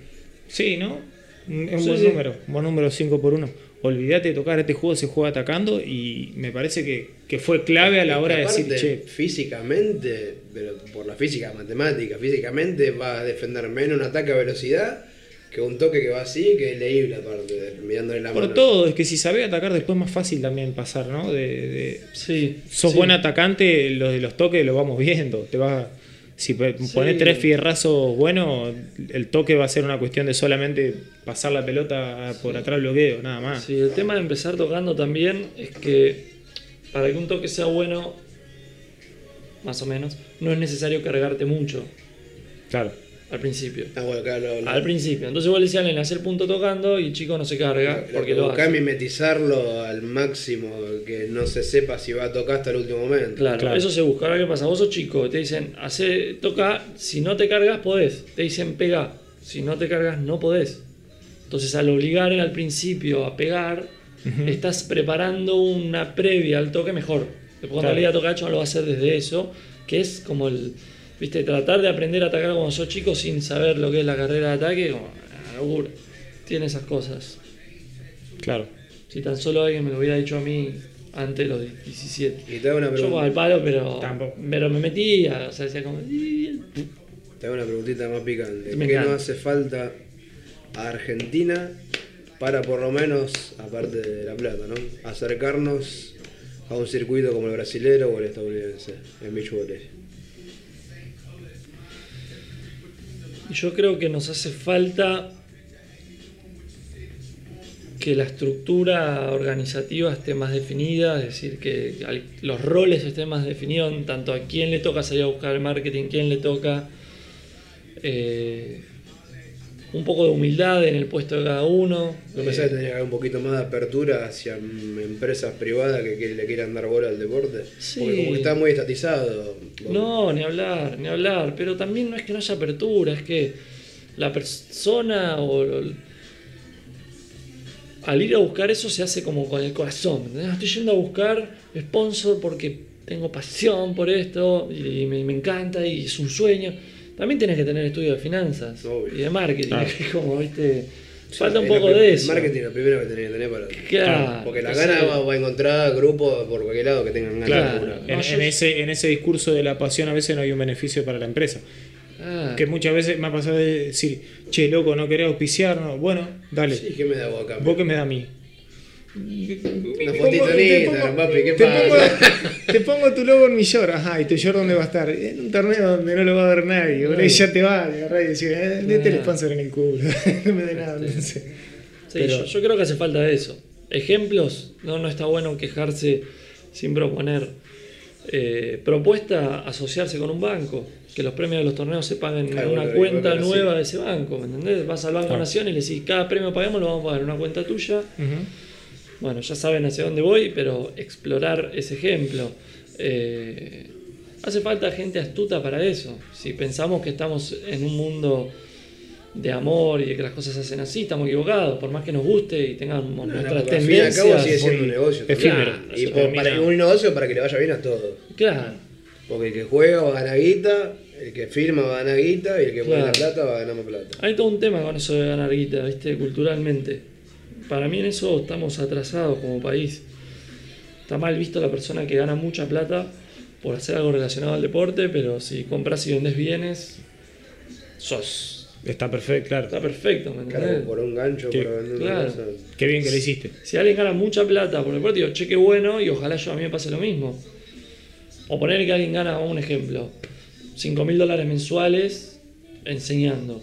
sí, ¿no? Un- Es un Sí, buen sí. número, un buen número 5 por 1. Olvídate de tocar, este juego se juega atacando y me parece que, que fue clave a la hora de decir, che, físicamente, pero por la física matemática, físicamente va a defender menos un ataque a velocidad que un toque que va así, que es leíble aparte, mirándole la por mano. todo, es que si sabés atacar después es más fácil también pasar, ¿no? De, de- Sí. sos sí. buen atacante, los de los toques lo vamos viendo. Te va, si pe- pones tres fierrazos buenos, el toque va a ser una cuestión de solamente pasar la pelota por atrás del bloqueo, nada más. Sí, el tema de empezar tocando también es que para que un toque sea bueno, más o menos, no es necesario cargarte mucho Claro. Al principio. Ah, bueno, claro, lo- lo- Al principio. Entonces vos le decías en hacer punto tocando y el chico no se carga lo porque que lo hace. mimetizarlo al máximo, que no se sepa si va a tocar hasta el último momento. Claro, Claro. eso se busca. Ahora qué pasa, vos sos chico, te dicen, hace, toca, si no te cargas podés. Te dicen pega, si no te cargas no podés. Entonces al obligar al principio a pegar, estás preparando una previa al toque mejor. Después cuando Claro. le diga tocar hecho lo va a hacer desde eso, que es como el, viste, tratar de aprender a atacar cuando sos chico sin saber lo que es la carrera de ataque, como una locura. Tiene esas cosas. Claro. Si tan solo alguien me lo hubiera dicho a mí antes de los 17. Y te hago una Yo al palo, pero, Tampoco. pero me metía, o sea, decía como... te hago una preguntita más picante. Me ¿Qué encanta. nos hace falta a Argentina para por lo menos, aparte de la plata, ¿no? acercarnos a un circuito como el brasilero o el estadounidense en beach volley? Yo creo que nos hace falta que la estructura organizativa esté más definida, es decir, que los roles estén más definidos, tanto a quién le toca salir a buscar el marketing, quién le toca eh, un poco de humildad en el puesto de cada uno. No pensás que tendría que haber un poquito más de apertura hacia empresas privadas que, que le quieran dar bola al deporte. Sí. Porque como que está muy estatizado. No, ni hablar, ni hablar. Pero también no es que no haya apertura, es que la persona o al ir a buscar eso se hace como con el corazón. ¿me entendés? Estoy yendo a buscar sponsor porque tengo pasión por esto y me, me encanta y es un sueño. También tienes que tener estudio de finanzas Obvio. y de marketing. Es como, viste, falta un poco de eso. marketing lo primero que tenés que tener para. Claro, Porque la gana va, va a encontrar grupos por cualquier lado que tengan ganas Claro. de laburar. En, No, yo- en ese, en ese discurso de la pasión a veces no hay un beneficio para la empresa. Ah, Que muchas veces me ha pasado de decir, che, loco, no querés auspiciar, no. Bueno, dale. Sí, ¿qué me da vos acá? ¿Vos qué me da a mí? Una Te fotito te pongo- papi, ¿qué te pasa? pongo- Te pongo tu logo en mi short. Ajá, ¿y tu short dónde va a estar? En un torneo donde no lo va a ver nadie. boludo, Y ya te va a agarrar y decir, eh, mete el sponsor en el culo. no me da nada. no sé. Sí, Pero- yo, yo creo que hace falta eso. Ejemplos, no, no está bueno quejarse sin proponer. Eh, propuesta, asociarse con un banco, que los premios de los torneos se paguen Claro, en una bueno, cuenta nueva de ese banco, ¿me entendés? Vas al Banco Claro. Nación y le decís, cada premio que paguemos lo vamos a pagar en una cuenta tuya. Bueno, ya saben hacia dónde voy, pero explorar ese ejemplo. Eh, hace falta gente astuta para eso. Si pensamos que estamos en un mundo de amor y de que las cosas se hacen así, estamos equivocados. Por más que nos guste y tengamos No, nuestras porque al fin y al cabo tendencias. sigue siendo un negocio. Y por- para un negocio para que le vaya bien a todos. Claro, Porque el que juega va a ganar guita, el que firma va a ganar guita y el que pone la Claro. plata va a ganar más plata. hay todo un tema con eso de ganar guita, ¿viste? Culturalmente. Para mí en eso estamos atrasados como país. Está mal visto la persona que gana mucha plata por hacer algo relacionado al deporte, pero si compras y vendes bienes, sos. Está perfecto, claro. Está perfecto, ¿me Claro, entendés? por un gancho, Sí, para vender una claro. cosa. Qué bien que lo hiciste. Si alguien gana mucha plata por el deporte, digo, cheque bueno y ojalá yo a mí me pase lo mismo. O poner que alguien gana, un ejemplo, 5 mil dólares mensuales enseñando.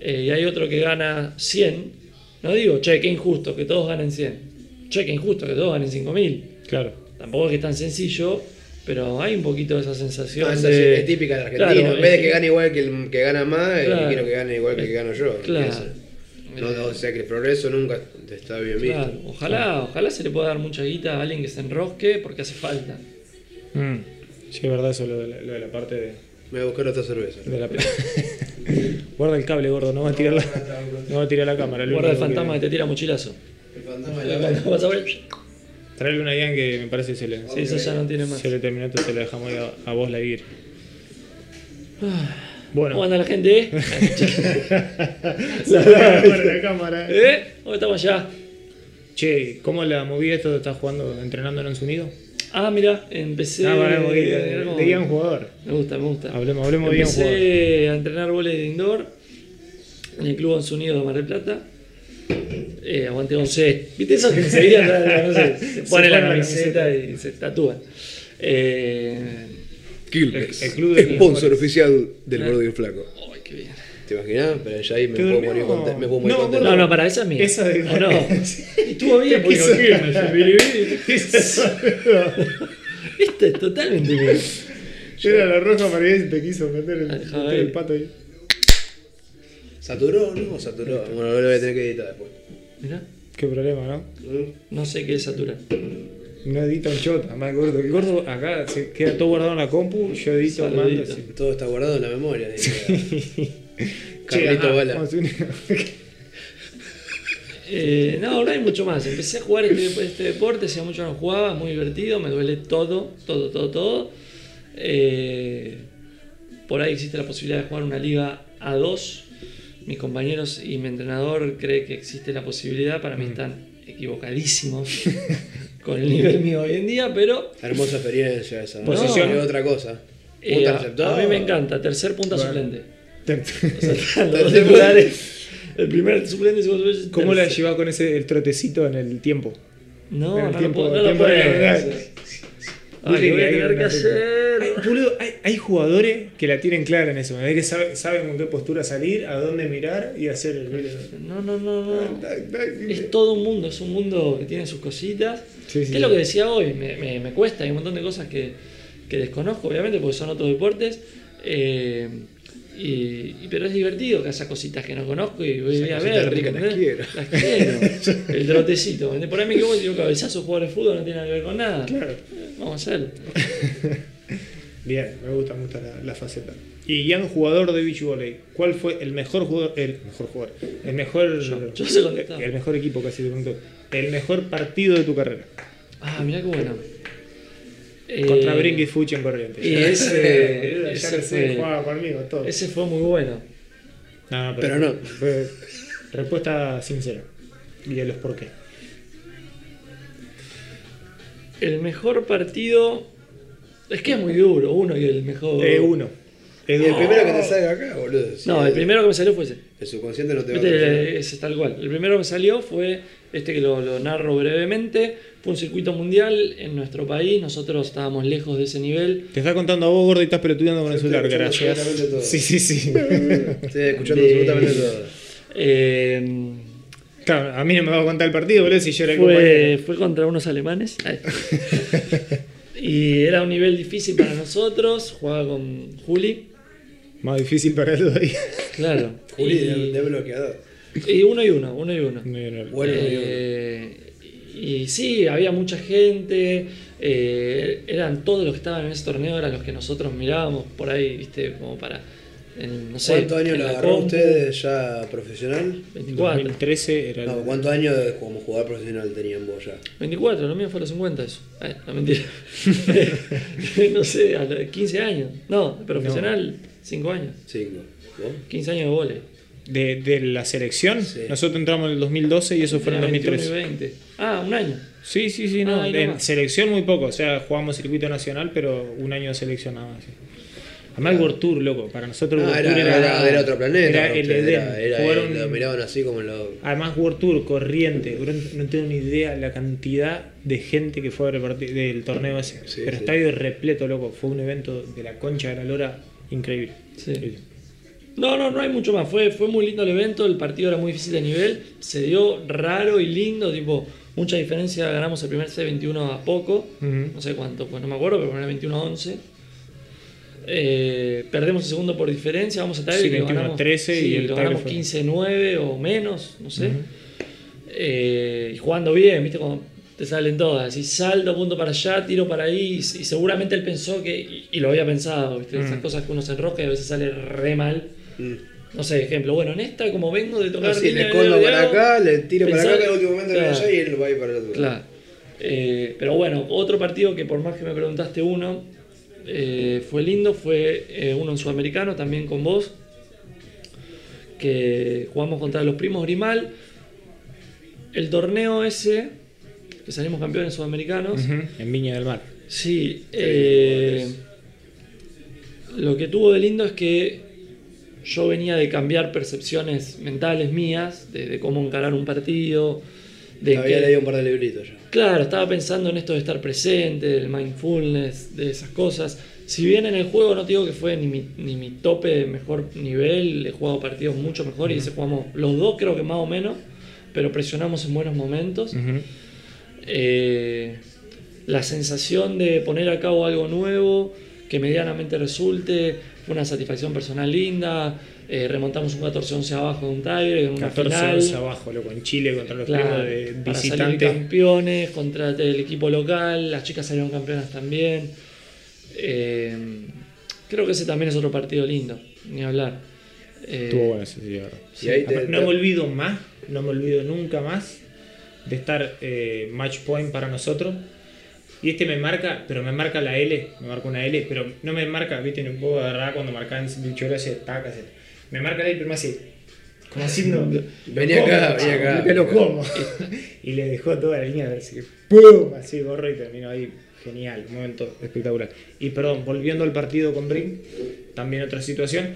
Eh, y hay otro que gana 100. No digo, che, qué injusto que todos ganen 100. Che, qué injusto que todos ganen 5 mil. Claro. Tampoco es que es tan sencillo, pero hay un poquito de esa sensación. No, esa de- es, es típica del argentino. Claro, en vez de que gane igual que el que gana más, eh, Claro. quiero que gane igual que el que gano yo. Claro. No, o sea que el progreso nunca está bien visto. Claro, ojalá, ojalá se le pueda dar mucha guita a alguien que se enrosque porque hace falta. Mm. Sí, es verdad eso, lo de la, lo de la parte de, Me voy a buscar otra cerveza. de la... Guarda el cable, gordo, no va a tirar la, no va a tirar la cámara. Guarda el fantasma que te tira mochilazo. El fantasma de la Vas a ver. Traerle una guía que me parece que se le, Sí, eso ya no tiene más. se le terminó, entonces se le dejamos ahí a, a vos la guía. Bueno. ¿Cómo anda la gente, eh? la, la cámara. ¿Eh? ¿Cómo estamos allá? Che, ¿cómo la movida esto? ¿Estás jugando, entrenando en Once Unido? Ah, mira, empecé. Ah, mirá de, un jugador. Me gusta, me gusta. Hablemos, hablemos a un jugador. Empecé a entrenar volei de indoor en el Club Once Unido de Mar del Plata. Eh, aguante 11. ¿Viste eso que enseguida no sé, se pone la camiseta y se tatúa? Eh, Quilmes. El- el club de- Sponsor oficial del Ah. El Flaco. ay, qué bien. ¿Te imaginas? Pero ya ahí me ¿Te puedo morir contento. Me puedo morir No, contento. No, no, para esa es mía. Esa de- ¿O no? Y estuvo bien porque. Este es totalmente mío. Era la roja María y te quiso meter el, meter el pato ahí. ¿Saturó no? Saturó. Bueno, lo voy a tener que editar después. Mirá, Qué problema, ¿no? No sé qué es saturar. No edita un chota, más gordo. El gordo acá se queda todo guardado en la compu, yo edito, mando Saludito. así. Todo está guardado en la memoria. Carlito Unido. Eh, no, no hay mucho más. Empecé a jugar este, este deporte, hacía mucho no jugaba, muy divertido, me duele todo, todo, todo, todo. Eh, por ahí existe la posibilidad de jugar una liga A2. Mis compañeros y mi entrenador cree que existe la posibilidad, para mí están equivocadísimos con el nivel mío hoy en día, pero Hermosa experiencia esa. Posición. No, es otra cosa. eh, a, a mí me encanta, tercer punta Bueno. suplente. Los titulares. El primer suplente y segundo suplente. ¿Cómo la con ese el trotecito en el tiempo? No, En el no tiempo- lo puedo, no el lo puedo. Ay, voy a hay tener que hacer. Hay, boludo, hay, hay jugadores que la tienen clara en eso, ¿ves? que sabe- saben con qué postura salir, a dónde mirar y hacer el video. No, no, no, no. Es todo un mundo, es un mundo que tiene sus cositas. Sí, sí, ¿Qué es lo que decía hoy? Me, me- me cuesta, hay un montón de cosas que, que desconozco, obviamente, porque son otros deportes. Eh, Y, pero es divertido que haya cositas que no conozco y voy, Esas voy a ver. las quiero. Las quiero. El trotecito. Por ahí me equivoco y digo cabezazo, jugador de fútbol no tiene nada que ver con nada. Claro. Vamos a hacerlo. Bien, me gusta, me gusta la, la faceta. Y ya un jugador de beach volley, ¿cuál fue el mejor jugador, el mejor jugador, el mejor, Yo- yo contestar. el mejor equipo casi te pregunto, el mejor partido de tu carrera? Ah, mirá qué bueno. Contra Eh, Brinky Fuchi en Corrientes. y ese- ese jugaba conmigo todo. Ese fue muy bueno. No, Pero no. fue respuesta sincera. Y a los por qué. El mejor partido. Es que es muy duro, uno y el mejor. Eh, uno. Y el primero que te salga acá, boludo. si No, el primero que me salió fue ese. El subconsciente no te va a Viste, traicionar. ese es tal cual. El primero que me salió fue este que lo, lo narro brevemente. Fue un circuito mundial en nuestro país. Nosotros estábamos lejos de ese nivel. Te está contando a vos, gordo, y estás pelotudeando con el celular, gracias. todo. Sí, sí, sí. Estoy escuchando De- absolutamente todo. Eh, claro, a mí no me va a contar el partido, boludo, si yo era el fue, fue contra unos alemanes. Y era un nivel difícil para nosotros. Jugaba con Juli. Más difícil para él todavía. Claro. Juli y, de, de bloqueador. Y uno y uno, uno y uno. Bueno, Eh, y sí, había mucha gente, eh, eran todos los que estaban en ese torneo, eran los que nosotros mirábamos por ahí, viste, como para, en, no sé. ¿Cuántos años lo la agarró compu, ustedes ya profesional? 24. 2013 era el... No, ¿cuántos años de- como jugador profesional tenían vos ya? 24, lo mío fue a los 50 eso. Ay, no, mentira. no sé, a los 15 años. No, profesional, 5 años. Cinco. ¿Vos? 15 años de vole. De, de la selección. Sí. Nosotros entramos en el 2012 y eso fue en el 21 y 2013. 20. Ah, un año. Sí, sí, sí, no. Ah, en nomás. selección muy poco, o sea, jugamos circuito nacional, pero un año de selección nada más. sí. Además el World Tour, loco, para nosotros el Ah, World era, Tour era, era otro planeta. Era el ustedes, Edén. Era, era- Jugaron- lo miraban así como lo. Además World Tour, corriente, no tengo ni idea la cantidad de gente que fue a ver del torneo ese. Sí, pero sí. estadio repleto, loco, fue un evento de la concha de la lora increíble. Sí. No, no, no hay mucho más. Fue, fue muy lindo el evento, el partido era muy difícil de nivel, se dio raro y lindo, tipo, mucha diferencia, ganamos el primer set 21 a poco, no sé cuánto, pues no me acuerdo, pero era 21 a 11. Eh, perdemos el segundo por diferencia, vamos a estar Sí, 21 a 13 y el lo ganamos fue- 15-9 o menos, no sé. Eh, y jugando bien, viste, cuando te salen todas, así salto, punto para allá, tiro para ahí, y, y seguramente él pensó que, y, y lo había pensado, viste, esas Mm. cosas que uno se enrosca y a veces sale re mal. Mm. No sé, ejemplo, bueno, en esta, como vengo de tocar. Así, le línea, escondo le para acá, le tiro para acá, que en el último momento Claro. allá y él va a ir para el otro. Claro. Eh, pero bueno, otro partido que por más que me preguntaste uno, eh, fue lindo, fue eh, uno en Sudamericano, también con vos, que jugamos contra los primos Grimal. El torneo ese, que salimos campeones sudamericanos, En Viña del Mar. Sí, eh, lo que tuvo de lindo es que yo venía de cambiar percepciones mentales mías, de, de cómo encarar un partido, de Había que- leído un par de libritos ya. Claro, estaba pensando en esto de estar presente, del mindfulness, de esas cosas. Si bien en el juego no digo que fue ni mi, ni mi tope de mejor nivel, he jugado partidos mucho mejor y ese jugamos los dos creo que más o menos, pero presionamos en buenos momentos. Eh, la sensación de poner a cabo algo nuevo, que medianamente resulte, fue una satisfacción personal linda. eh, remontamos un 14-11 abajo de un Tiger en una 14 final. 11 abajo, loco, en Chile contra los Claro, de visitantes. campeones contra el equipo local, las chicas salieron campeonas también. Eh, creo que ese también es otro partido lindo, ni hablar. Eh, Estuvo bueno ese, sí, ahí te- no me olvido más, no me olvido nunca más de estar eh, match point para nosotros. Y este me marca, pero me marca la L, me marca una L, pero no me marca, viste, no puedo agarrar cuando marcaban bichora ese taca, ese- me marca la L, pero me hace como haciendo. Vení lo acá, vení acá, Que lo como. y le dejó toda la línea, así que ¡pum! Así gorro y terminó ahí. Genial, un momento espectacular. Y perdón, volviendo al partido con Brink, también otra situación.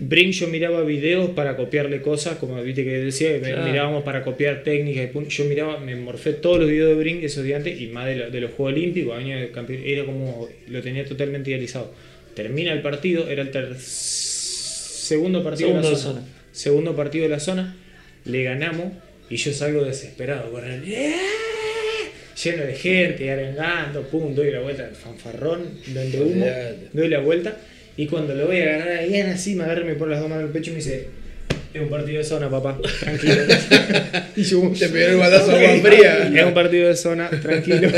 Brink yo miraba videos para copiarle cosas, como viste que decía, Claro. mirábamos para copiar técnicas y punto. Yo miraba, me morfé todos los videos de Brink esos días antes y más de, lo- de los Juegos Olímpicos, años de campeón, era como, lo tenía totalmente idealizado. Termina el partido, era el ter- segundo partido Segundo de la zona. zona. Segundo partido de la zona, le ganamos y yo salgo desesperado, el- ¡Eh! lleno de gente, arengando, pum, doy la vuelta, fanfarrón, donde humo, doy la vuelta Y cuando lo voy a agarrar bien así, me agarra y me pone las dos manos en el pecho y me dice, es un partido de zona, papá, tranquilo. y yo, Te pegó el batazo "Ok, agua fría. Es un partido de zona, tranquilo.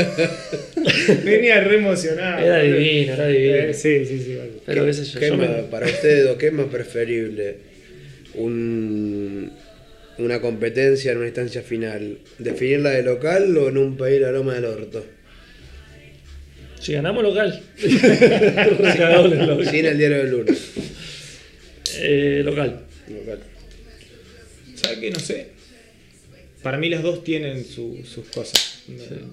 Venía re emocionado. Era boludo. divino, era divino. Eh, sí, sí, sí. vale. Pero qué sé yo. ¿Qué yo más- me- Para ustedes, ¿qué es más preferible? Un, una competencia en una instancia final. ¿Definirla de local o en un país la loma del orto? Si ganamos local. Sin el diario del lunes. Eh, local. Local. ¿Sabes qué? No sé. Para mí las dos tienen su- sus cosas.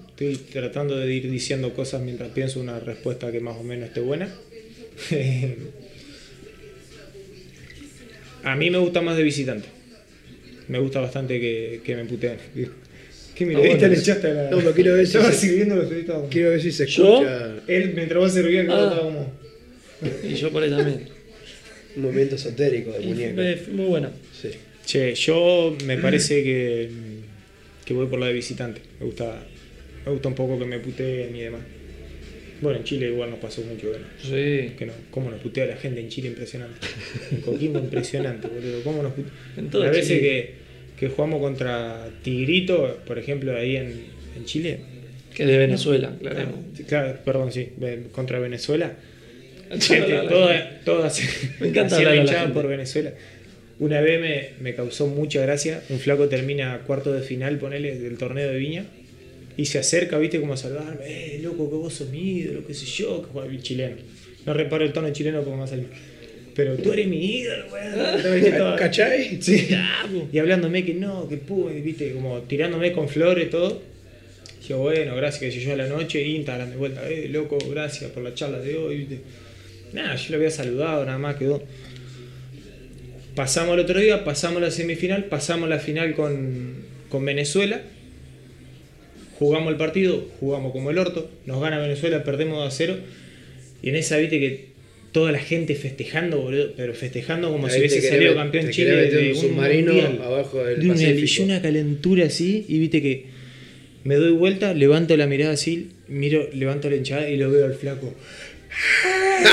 Estoy tratando de ir diciendo cosas mientras pienso una respuesta que más o menos esté buena. A mí me gusta más de visitante. Me gusta bastante que, que me puteen. ¿Qué miradita bueno, le echaste a la.? No, pero quiero ver si Estaba se- sirviendo los estaba- Quiero ver si se ¿Yo? escucha Él, mientras vos servías, que Ah. estaba como. Y yo por ahí también. un movimiento esotérico de muñeco. muy buena. Sí. Che, yo me parece que, que voy por la de visitante. Me gusta, me gusta un poco que me puteen y demás. Bueno, en Chile igual nos pasó mucho, bueno, Sí. que no, cómo nos putea la gente en Chile, impresionante. En Coquimbo, impresionante, boludo. Cómo nos putea. En todo Chile. que, que jugamos contra Tigrito, por ejemplo, ahí en, en Chile. Que de Venezuela. Ah, Claro, perdón, sí, contra Venezuela. Gente, Gente, toda, toda Me encanta por Venezuela. Una vez me, me causó mucha gracia. Un flaco termina cuarto de final, ponele, del torneo de Viña. Y se acerca, viste, como a saludarme. Eh, loco, que vos sos mi ídolo, qué sé yo, que juega el chileno. No reparo el tono chileno porque me va a salir. Pero tú eres mi ídolo, weón. Estaba- ¿Cachai? Sí. Y hablándome que no, que pude, viste, como tirándome con flores, todo. Yo, bueno, gracias, que yo a la noche, Instagram de vuelta, eh, loco, gracias por la charla de hoy, viste. Nada, yo lo había saludado, nada más quedó. Pasamos el otro día, pasamos la semifinal, pasamos la final con, con Venezuela. Jugamos el partido, jugamos como el orto, nos gana Venezuela, perdemos 2 a 0. Y en esa, viste que toda la gente festejando, boludo, pero festejando como Ahí si salido met- campeón te Chile de un un submarino mundial. abajo del de una, Pacífico. y una calentura así, y viste que me doy vuelta, levanto la mirada así, miro, levanto la hinchada y lo veo al flaco.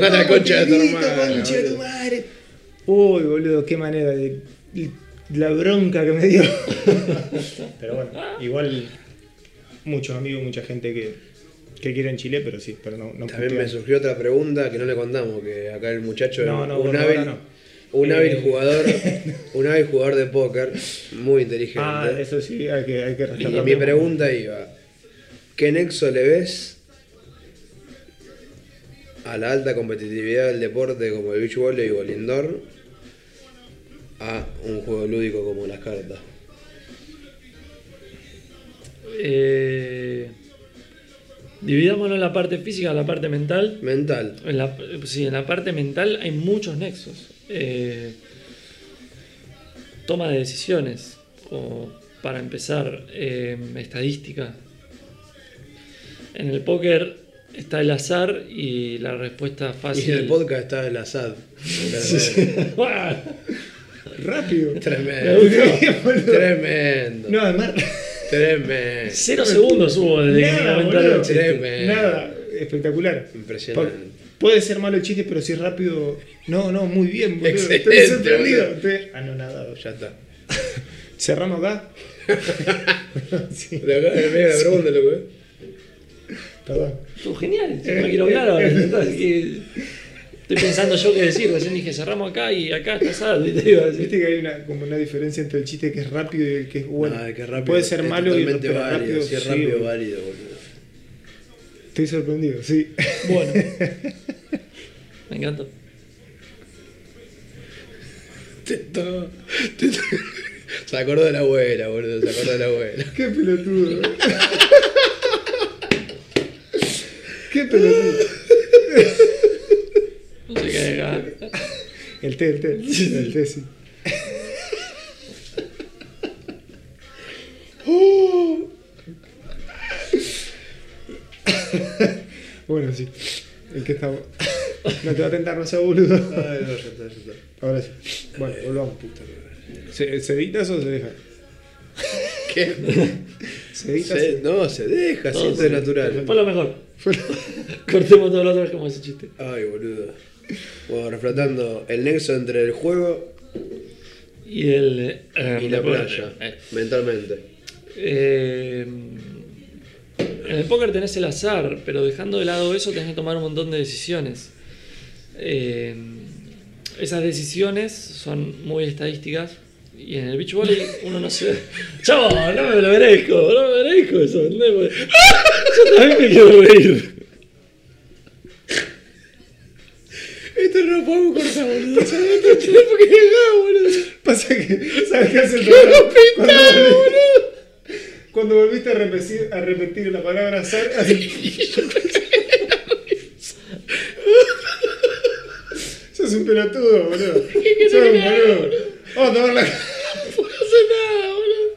La concha de tu concha de madre. Uy, boludo, qué manera de. La bronca que me dio. pero bueno, igual muchos amigos, mucha gente que, que quiere en Chile, pero sí, pero no, no También me surgió otra pregunta que no le contamos, que acá el muchacho No, no, un hábil, ahora no. un Eh, hábil jugador, un hábil jugador de póker, muy inteligente. Ah, eso sí, hay que, hay que y mi pregunta iba, ¿qué nexo le ves a la alta competitividad del deporte como el beach volley o el indoor a un juego lúdico como las cartas? Eh, dividámoslo en la parte física, en la parte mental. Mental. En la, sí, en la parte mental hay muchos nexos. Eh, toma de decisiones, como para empezar, eh, estadística. En el póker está el azar y la respuesta fácil. Y en el podcast está el Assad. Rápido. Tremendo. Tremendo. No, además. Tremendo. Cero segundos hubo desde que Nada, me boludo. comentaron. Tremendo. Nada, espectacular. Impresionante. Por- Puede ser malo el chiste, pero si es rápido. No, no, muy bien, boludo. Estoy Excelente, sorprendido. boludo. Estoy anonadado. Ya está. Cerramos acá. sí, Le acabo de meter la pregunta, loco. ¿eh? perdón. Estuvo genial, no quiero hablar ahora. Entonces, que- Estoy pensando yo qué decir, recién dije cerramos acá y acá está Sad, ¿viste? Iba a decir. Viste que hay una, como una diferencia entre el chiste que es rápido y el que es bueno. Que rápido. Puede ser malo y pero válido. rápido. Si es sí, rápido, boludo. válido, boludo. Estoy sorprendido, sí. Bueno, me encantó. Se acordó de la abuela, boludo. Se acordó de la abuela. Qué pelotudo. Qué pelotudo. No sé qué acá. El té, el té. El té, sí. Bueno, sí. El que está. No te va a tentar, no sea boludo. Ay, no, ya está, ya está. Ahora sí. Bueno, volvamos. ¿Se, ¿Se edita eso o se deja? ¿Qué? ¿Se edita? Se- no, se deja, Todo siempre sí. natural. Fue lo mejor. Cortemos todo lo otro como ese chiste. Ay, boludo. Bueno, reflotando el nexo entre el juego Y el. eh, y la playa, Eh, mentalmente. eh, en el póker tenés el azar, pero dejando de lado eso tenés que tomar un montón de decisiones. Eh, esas decisiones son muy estadísticas. Y en el beach volley uno no se. ¡Chavo! No me lo merezco, no me merezco eso. Yo también me quiero reír. Esto no lo podemos cortar, boludo. ¿Sabes? Esto tenemos dejar, boludo. Pasa que, ¿sabes qué hace el? Cuando, volvi- cuando volviste a repetir, a repetir la palabra azar. Sos un pelotudo, boludo. Sos un boludo. Vamos a tomar la, No hace nada, boludo.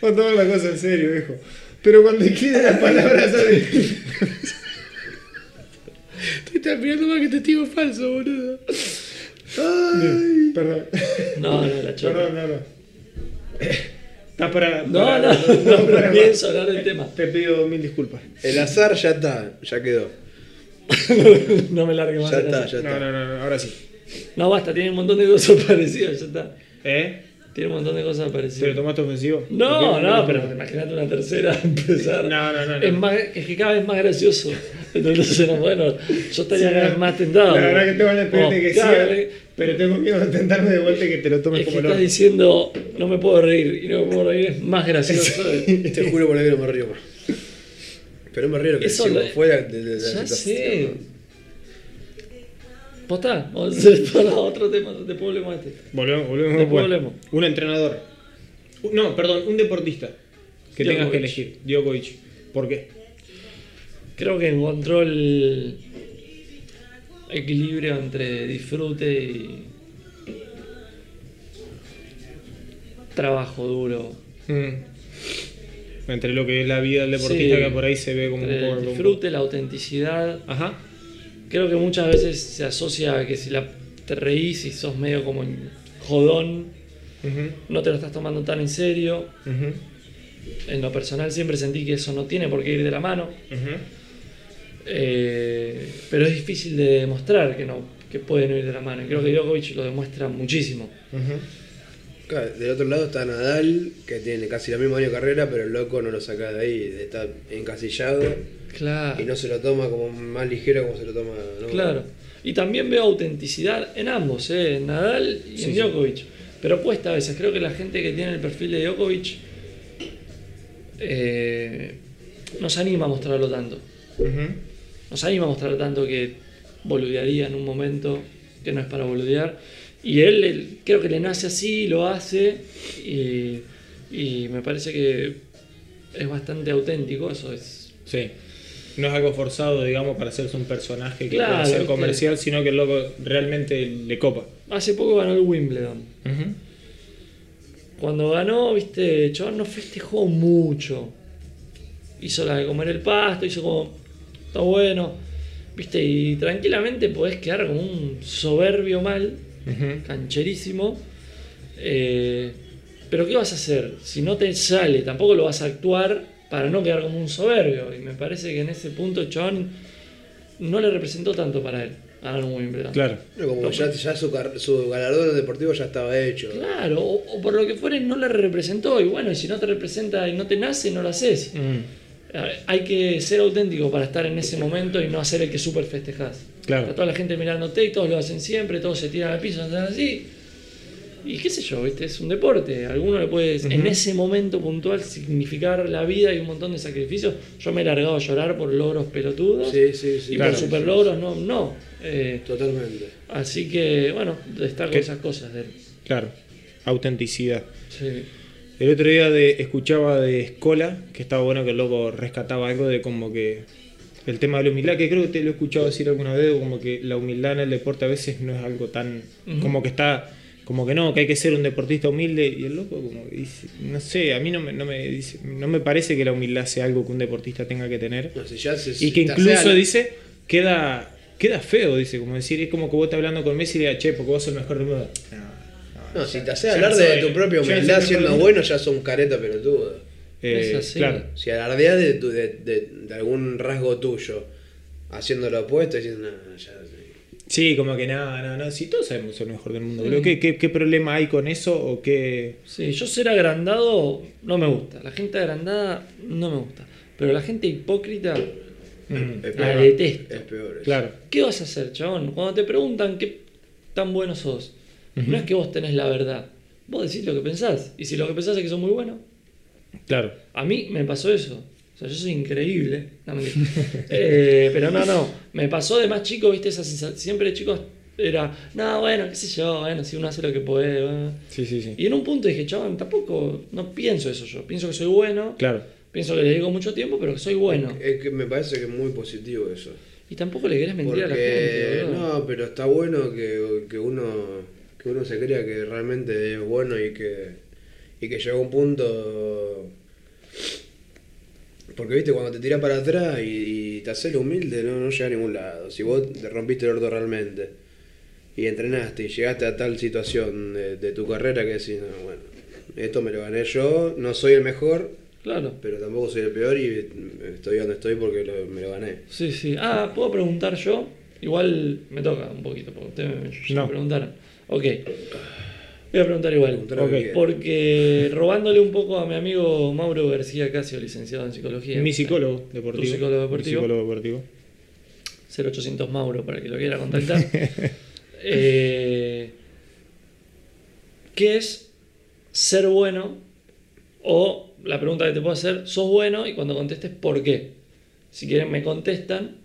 vamos a tomar la cosa en serio, viejo. Pero cuando quiere la palabra azar. Estás mirando más que testigo falso, boludo. Perdón. No, no, la chorra. Perdón, no, no. Estás para. No, para- no, no, para- no pienso hablar del tema. Te pido mil disculpas. El azar ya está, ya quedó. No me largue más. Ya está, ya está. no, no, no, ahora sí. No, basta, tiene un montón de cosas parecidas, ya está. ¿Eh? Tiene un montón de cosas ¿Te lo parecidas. tomaste ofensivo? No, no, pero imagínate una tercera empezar. No, no, no, no. Es, más, es que cada vez más gracioso. Entonces, no, bueno, yo estaría Sí, cada vez más tentado. La verdad que tengo ganas de pedirte Oh, que claro, sí, pero tengo miedo de tentarme de vuelta y que te lo tomes Es que como estás loco. diciendo, no me puedo reír, y no me puedo reír es más gracioso. Te juro por ahí que no me río más. Pero me río lo que Eso decimos, lo- fuera de, de- de la ya situación. sé. A hacer para otro tema, de problema este. Volvemos, volvemos. Después. volvemos. Un entrenador. No, perdón, un deportista que tengas que Djokovic. elegir. Djokovic. ¿Por qué? Creo que encontró el equilibrio entre disfrute y trabajo duro. Mm. Entre lo que es la vida del deportista Sí. que por ahí se ve como un poco. el disfrute, la autenticidad. Ajá. Creo que muchas veces se asocia a que si la, te reís y sos medio como jodón, no te lo estás tomando tan en serio. En lo personal siempre sentí que eso no tiene por qué ir de la mano. Eh, pero es difícil de demostrar que no que pueden ir de la mano. Y creo que Djokovic lo demuestra muchísimo. Claro, del otro lado está Nadal, que tiene casi la misma año de carrera, pero el loco no lo saca de ahí, está encasillado Claro. y no se lo toma como más ligero como se lo toma. ¿no? Claro. Y también veo autenticidad en ambos, ¿eh? en Nadal y Sí, en sí. Djokovic. Pero cuesta a veces. Creo que la gente que tiene el perfil de Djokovic eh, no se anima a mostrarlo tanto. Ujú. No se anima a mostrar tanto que boludearía en un momento que no es para boludear. Y él, él creo que le nace así, lo hace y, y me parece que es bastante auténtico. Eso es. Sí. No es algo forzado, digamos, para hacerse un personaje que Claro, pueda ser ¿viste? comercial, sino que el loco realmente le copa. Hace poco ganó el Wimbledon. Cuando ganó, viste, el no festejó mucho. Hizo la de comer el pasto, hizo como. Está bueno. Viste, y tranquilamente podés quedar como un soberbio mal, cancherísimo. Eh, pero ¿qué vas a hacer? Si no te sale, tampoco lo vas a actuar para no quedar como un soberbio. Y me parece que en ese punto chabón no le representó tanto para él ganar un Wimbledon. Claro. Como ya, ya su, su galardón deportivo ya estaba hecho. Claro, o, o por lo que fuere no le representó y bueno, y si no te representa y no te nace, no lo haces. Mm. Hay que ser auténtico para estar en ese momento y no hacer el que súper festejás. Claro. Está toda la gente mirándote y todos lo hacen siempre, todos se tiran al piso, están así. Y qué sé yo, ¿viste? es un deporte. Alguno le puede, en Ujú. ese momento puntual, significar la vida y un montón de sacrificios. Yo me he largado a llorar por logros pelotudos Sí, sí, sí. y claro. por super logros no. no. Eh, Totalmente. así que, bueno, destaco esas cosas de él. Claro. Autenticidad. Sí. El otro día de, escuchaba de Escola, que estaba bueno que el loco rescataba algo de como que el tema de la humildad, que creo que te lo he escuchado decir alguna vez, como que la humildad en el deporte a veces no es algo tan, como que está, como que no, que hay que ser un deportista humilde, y el loco como que dice, no sé, a mí no me, no me, dice, no me parece que la humildad sea algo que un deportista tenga que tener, No, si ya se- y que incluso dice, queda, queda feo, dice, como decir, es como que vos estás hablando con Messi y le digas, che, porque vos sos el mejor del mundo. No, No, si te hace ya hablar de soy- tu propia humildad siendo bueno, ya son careta pelotudo. Eh, Es así. Claro. Si alardeas de, tu- de, de- de algún rasgo tuyo, haciendo lo opuesto, diciendo, no, ya. Sí, como que nada, no, no, si todos sabemos ser el mejor del mundo. Sí. Pero ¿qué, qué, qué problema hay con eso o qué...? Sí, yo ser agrandado no me gusta. La gente agrandada no me gusta. Pero la gente hipócrita, Mm, Es la peor. detesto. Es peor. eso. claro. ¿Qué vas a hacer, chabón? Cuando te preguntan qué tan bueno sos, no es que vos tenés la verdad. Vos decís lo que pensás. Y si lo que pensás es que sos muy bueno, Claro. a mí me pasó eso. O sea, yo soy increíble. No. Eh, pero no, no. Me pasó de más chico, viste, esa sensación. Siempre de chicos era, no, bueno, qué sé yo, bueno, si uno hace lo que puede. bueno". Sí, sí, sí. Y en un punto dije, chabón, tampoco, no pienso eso yo. Pienso que soy bueno. Claro. Pienso que le dedico mucho tiempo, pero que soy bueno. Es que me parece que es muy positivo eso. Y tampoco le querés mentir a la gente. No, pero está bueno que, que uno que uno se crea que realmente es bueno y que, y que llega a un punto... Porque, viste, cuando te tiras para atrás y, y te haces humilde, no, no llega a ningún lado. Si vos te rompiste el orto realmente y entrenaste y llegaste a tal situación de, de tu carrera que decís, no, bueno, esto me lo gané yo, no soy el mejor, Claro. pero tampoco soy el peor y estoy donde estoy porque lo- me lo gané. Sí, sí. Ah, ¿puedo preguntar yo? Igual me toca un poquito, porque ustedes me, No. me preguntaron. Ok. Voy a preguntar igual. Porque robándole un poco a mi amigo Mauro García Casio, licenciado en psicología. Mi psicólogo deportivo. Tu psicólogo deportivo. Mi psicólogo deportivo. 0800 Mauro para que lo quiera contactar. Eh, ¿Qué es ser bueno? O la pregunta que te puedo hacer, ¿sos bueno? Y cuando contestes, ¿por qué? Si quieren me contestan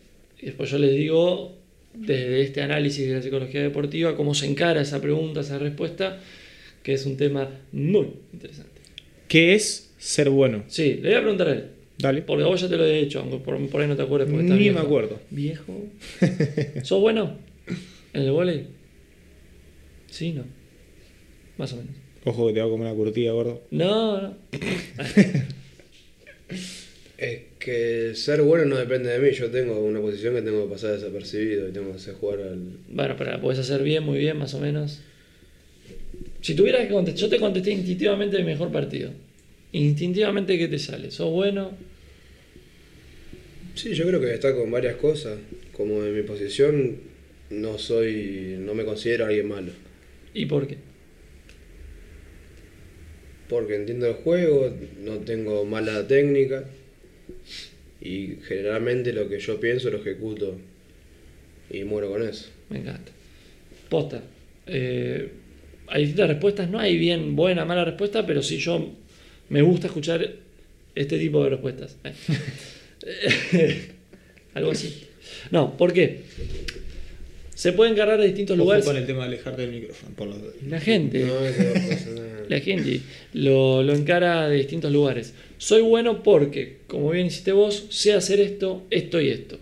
y después yo les digo desde este análisis de la psicología deportiva cómo se encara esa pregunta, esa respuesta, que es un tema muy interesante. ¿Qué es ser bueno? Sí, le voy a preguntar a él. Dale. Porque a vos ya te lo he hecho, aunque por, por ahí no te acuerdas porque Ni me acuerdo. ¿Viejo? ¿Sos bueno? ¿En el volei? Sí, no. Más o menos. Ojo que te va a comer una curtida, gordo. No, no. Es que ser bueno no depende de mí. Yo tengo una posición que tengo que pasar desapercibido y tengo que hacer jugar al. Bueno, pero la podés hacer bien, muy bien, más o menos. Si tuvieras que contestar, yo te contesté instintivamente mi mejor partido. Instintivamente, ¿qué te sale? ¿Sos bueno? Sí, yo creo que está con varias cosas. Como en mi posición, no soy. no me considero alguien malo. ¿Y por qué? Porque entiendo el juego, no tengo mala técnica. Y generalmente lo que yo pienso lo ejecuto. Y muero con eso. Me encanta. Posta. Eh, hay distintas respuestas, no hay bien buena, mala respuesta, pero sí yo me gusta escuchar este tipo de respuestas. Algo así. No, ¿por qué? Se puede encargar de distintos Ojo lugares. con el tema de alejarte del micrófono, por. La gente, No, no la gente lo, lo encara de distintos lugares. Soy bueno porque, como bien hiciste vos, sé hacer esto, esto y esto.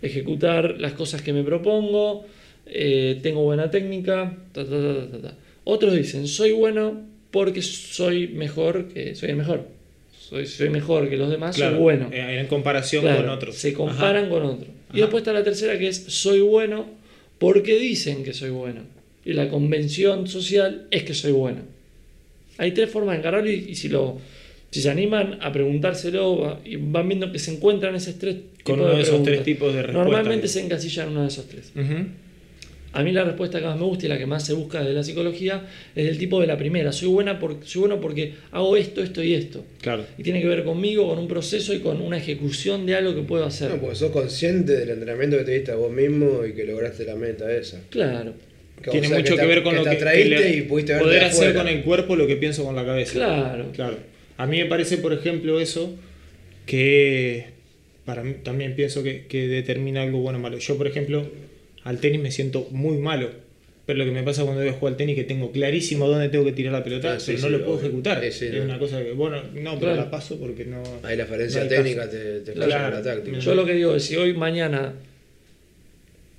Ejecutar las cosas que me propongo, eh, tengo buena técnica, ta, ta, ta. Otros dicen, soy bueno porque soy mejor que soy el mejor. Soy, soy mejor que los demás, Claro, soy bueno. eh, En comparación Claro, con otros. Se comparan Ajá. con otros. Y después está la tercera que es, soy bueno porque dicen que soy bueno. Y la convención social es que soy bueno. Hay tres formas de encararlo y, y si lo... Si se animan a preguntárselo y van viendo que se encuentran esos tres Con uno de esos tres tipos de respuestas. Normalmente se encasillan en uno de esos tres. A mí la respuesta que más me gusta y la que más se busca desde la psicología es del tipo de la primera. Soy, buena por- soy bueno porque hago esto, esto y esto. Claro. Y tiene que ver conmigo, con un proceso y con una ejecución de algo que puedo hacer. No, porque sos consciente del entrenamiento que te diste a vos mismo y que lograste la meta esa. Claro, Que, Tiene o sea, mucho que, te- ver con lo te que, le- y pudiste poder de hacer afuera. con el cuerpo lo que pienso con la cabeza. claro. Claro. A mí me parece, por ejemplo, eso que para mí también pienso que, que determina algo bueno o malo. Yo, por ejemplo, al tenis me siento muy malo. Pero lo que me pasa cuando voy a jugar al tenis es que tengo clarísimo dónde tengo que tirar la pelota, Ah, sí, pero no sí, lo puedo obvio. ejecutar. Sí, sí, es no. una cosa que, bueno, no, pero Claro. la paso porque no. Ahí la falencia no técnica caso. te, te Claro. falla la táctica. Yo lo que digo es, si hoy mañana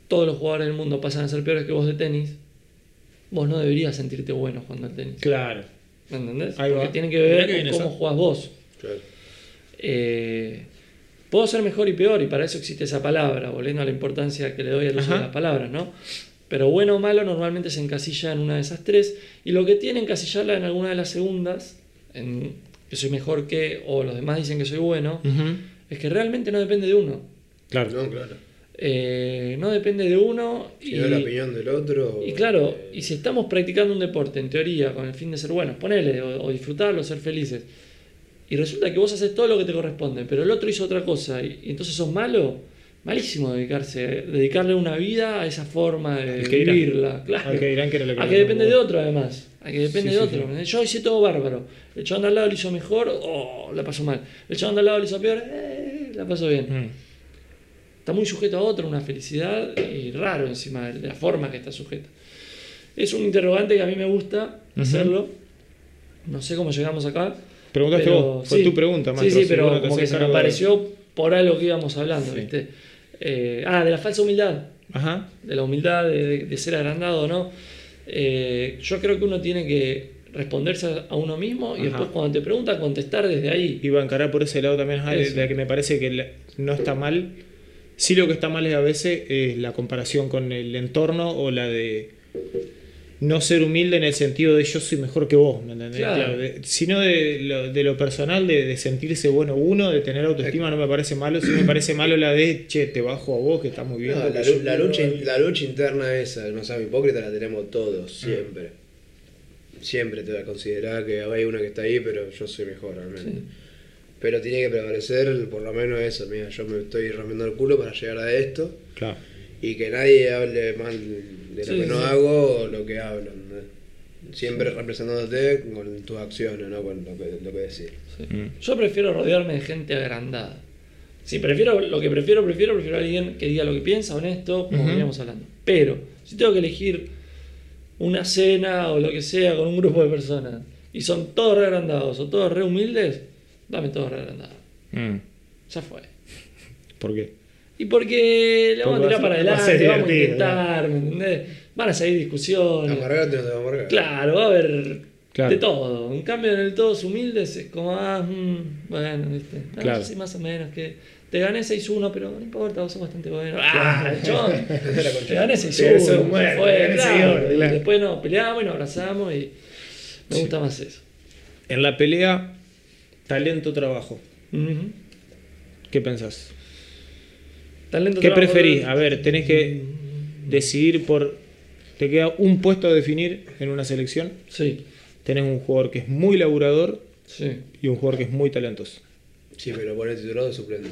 todos los jugadores del mundo pasan a ser peores que vos de tenis, vos no deberías sentirte bueno jugando al tenis. Claro. ¿Me entendés? Ahí va. Porque tiene que ver con cómo jugás vos. Claro. Eh, puedo ser mejor y peor, y para eso existe esa palabra, volviendo a la importancia que le doy al uso Ajá. de las palabras, ¿no? Pero bueno o malo normalmente se encasilla en una de esas tres, y lo que tiene encasillarla en alguna de las segundas, en que soy mejor que, o los demás dicen que soy bueno, Ujú. es que realmente no depende de uno. Claro. No, claro. Eh, no depende de uno. Si y, no la opinión del otro. y claro, y si estamos practicando un deporte, en teoría, con el fin de ser buenos, ponele, o, o disfrutarlo, ser felices, y resulta que vos haces todo lo que te corresponde, pero el otro hizo otra cosa, y, y entonces sos malo, malísimo dedicarse, dedicarle una vida a esa forma de que dirán. vivirla. Claro. Al que dirán que era lo que A que depende de otro, además. A que depende Sí, de sí, otro. Yo hice todo bárbaro. El chabón de al lado lo hizo mejor, oh, la pasó mal. El chabón de al lado lo hizo peor, eh, la pasó bien. Mm. Está muy sujeto a otro, una felicidad y raro encima de la forma que está sujeto. Es un interrogante que a mí me gusta hacerlo. No sé cómo llegamos acá. Preguntaste pero- vos, fue sí. tu pregunta, Sí, maestro, sí, si pero no como que se me cargo de- pareció por algo que íbamos hablando, Sí. ¿viste? Eh, ah, de la falsa humildad Ajá. de la humildad, de, de- de ser agrandado no. Eh, yo creo que uno tiene que responderse a uno mismo y Ajá. después cuando te pregunta contestar desde ahí. Iba a encarar por ese lado también, Eso. de que me parece que la- no está mal. Sí lo que está mal es a veces es la comparación con el entorno o la de no ser humilde en el sentido de yo soy mejor que vos, ¿me entendés? Claro. Claro, de- sino de lo, de lo personal, de, de sentirse bueno uno, de tener autoestima, no me parece malo. Sí me parece malo la de, che, te bajo a vos, que está muy bien. No, la, lucha, in- la lucha interna esa, no seamos hipócritas, la tenemos todos, siempre. Siempre te voy a considerar que hay una que está ahí, pero yo soy mejor realmente. Sí. Pero tiene que prevalecer por lo menos eso, mira, yo me estoy rompiendo el culo para llegar a esto Claro. y que nadie hable mal de lo Sí, que no sí. hago lo que hablo. ¿no? Siempre representándote con tus acciones, no con lo que, lo que decís. Sí. Mm. Yo prefiero rodearme de gente agrandada. Si prefiero lo que prefiero, prefiero, prefiero a alguien que diga lo que piensa, honesto, como Ujú. veníamos hablando. Pero, si tengo que elegir una cena o lo que sea con un grupo de personas y son todos re agrandados o todos re humildes, dame todos re agrandados. Mm. Ya fue. ¿Por qué? Y porque le vamos a tirar para va adelante, vamos a intentar, ¿me entendés? Van a salir discusiones. Amargarte no te va a amargar. Claro, va a haber Claro. de todo. En cambio, en el todos humildes es como, ah, mm, bueno, viste. Ah, Claro. sí, más o menos. que Te gané 6-1, pero no importa, vos sos bastante bueno. ¡Ah! Te gané 6-1. Sí, sos se bueno, fue, te gané claro. 6-1, Y claro. Después nos peleamos y nos abrazamos y me Sí. gusta más eso. En la pelea, talento, trabajo. Ujú. ¿Qué pensás? Talento, ¿Qué trabajo, preferís? A ver, tenés que decidir por. Te queda un puesto a definir en una selección. Sí, Tenés un jugador que es muy laburador sí. y un jugador que es muy talentoso. Sí, pero poner titulado de suplente.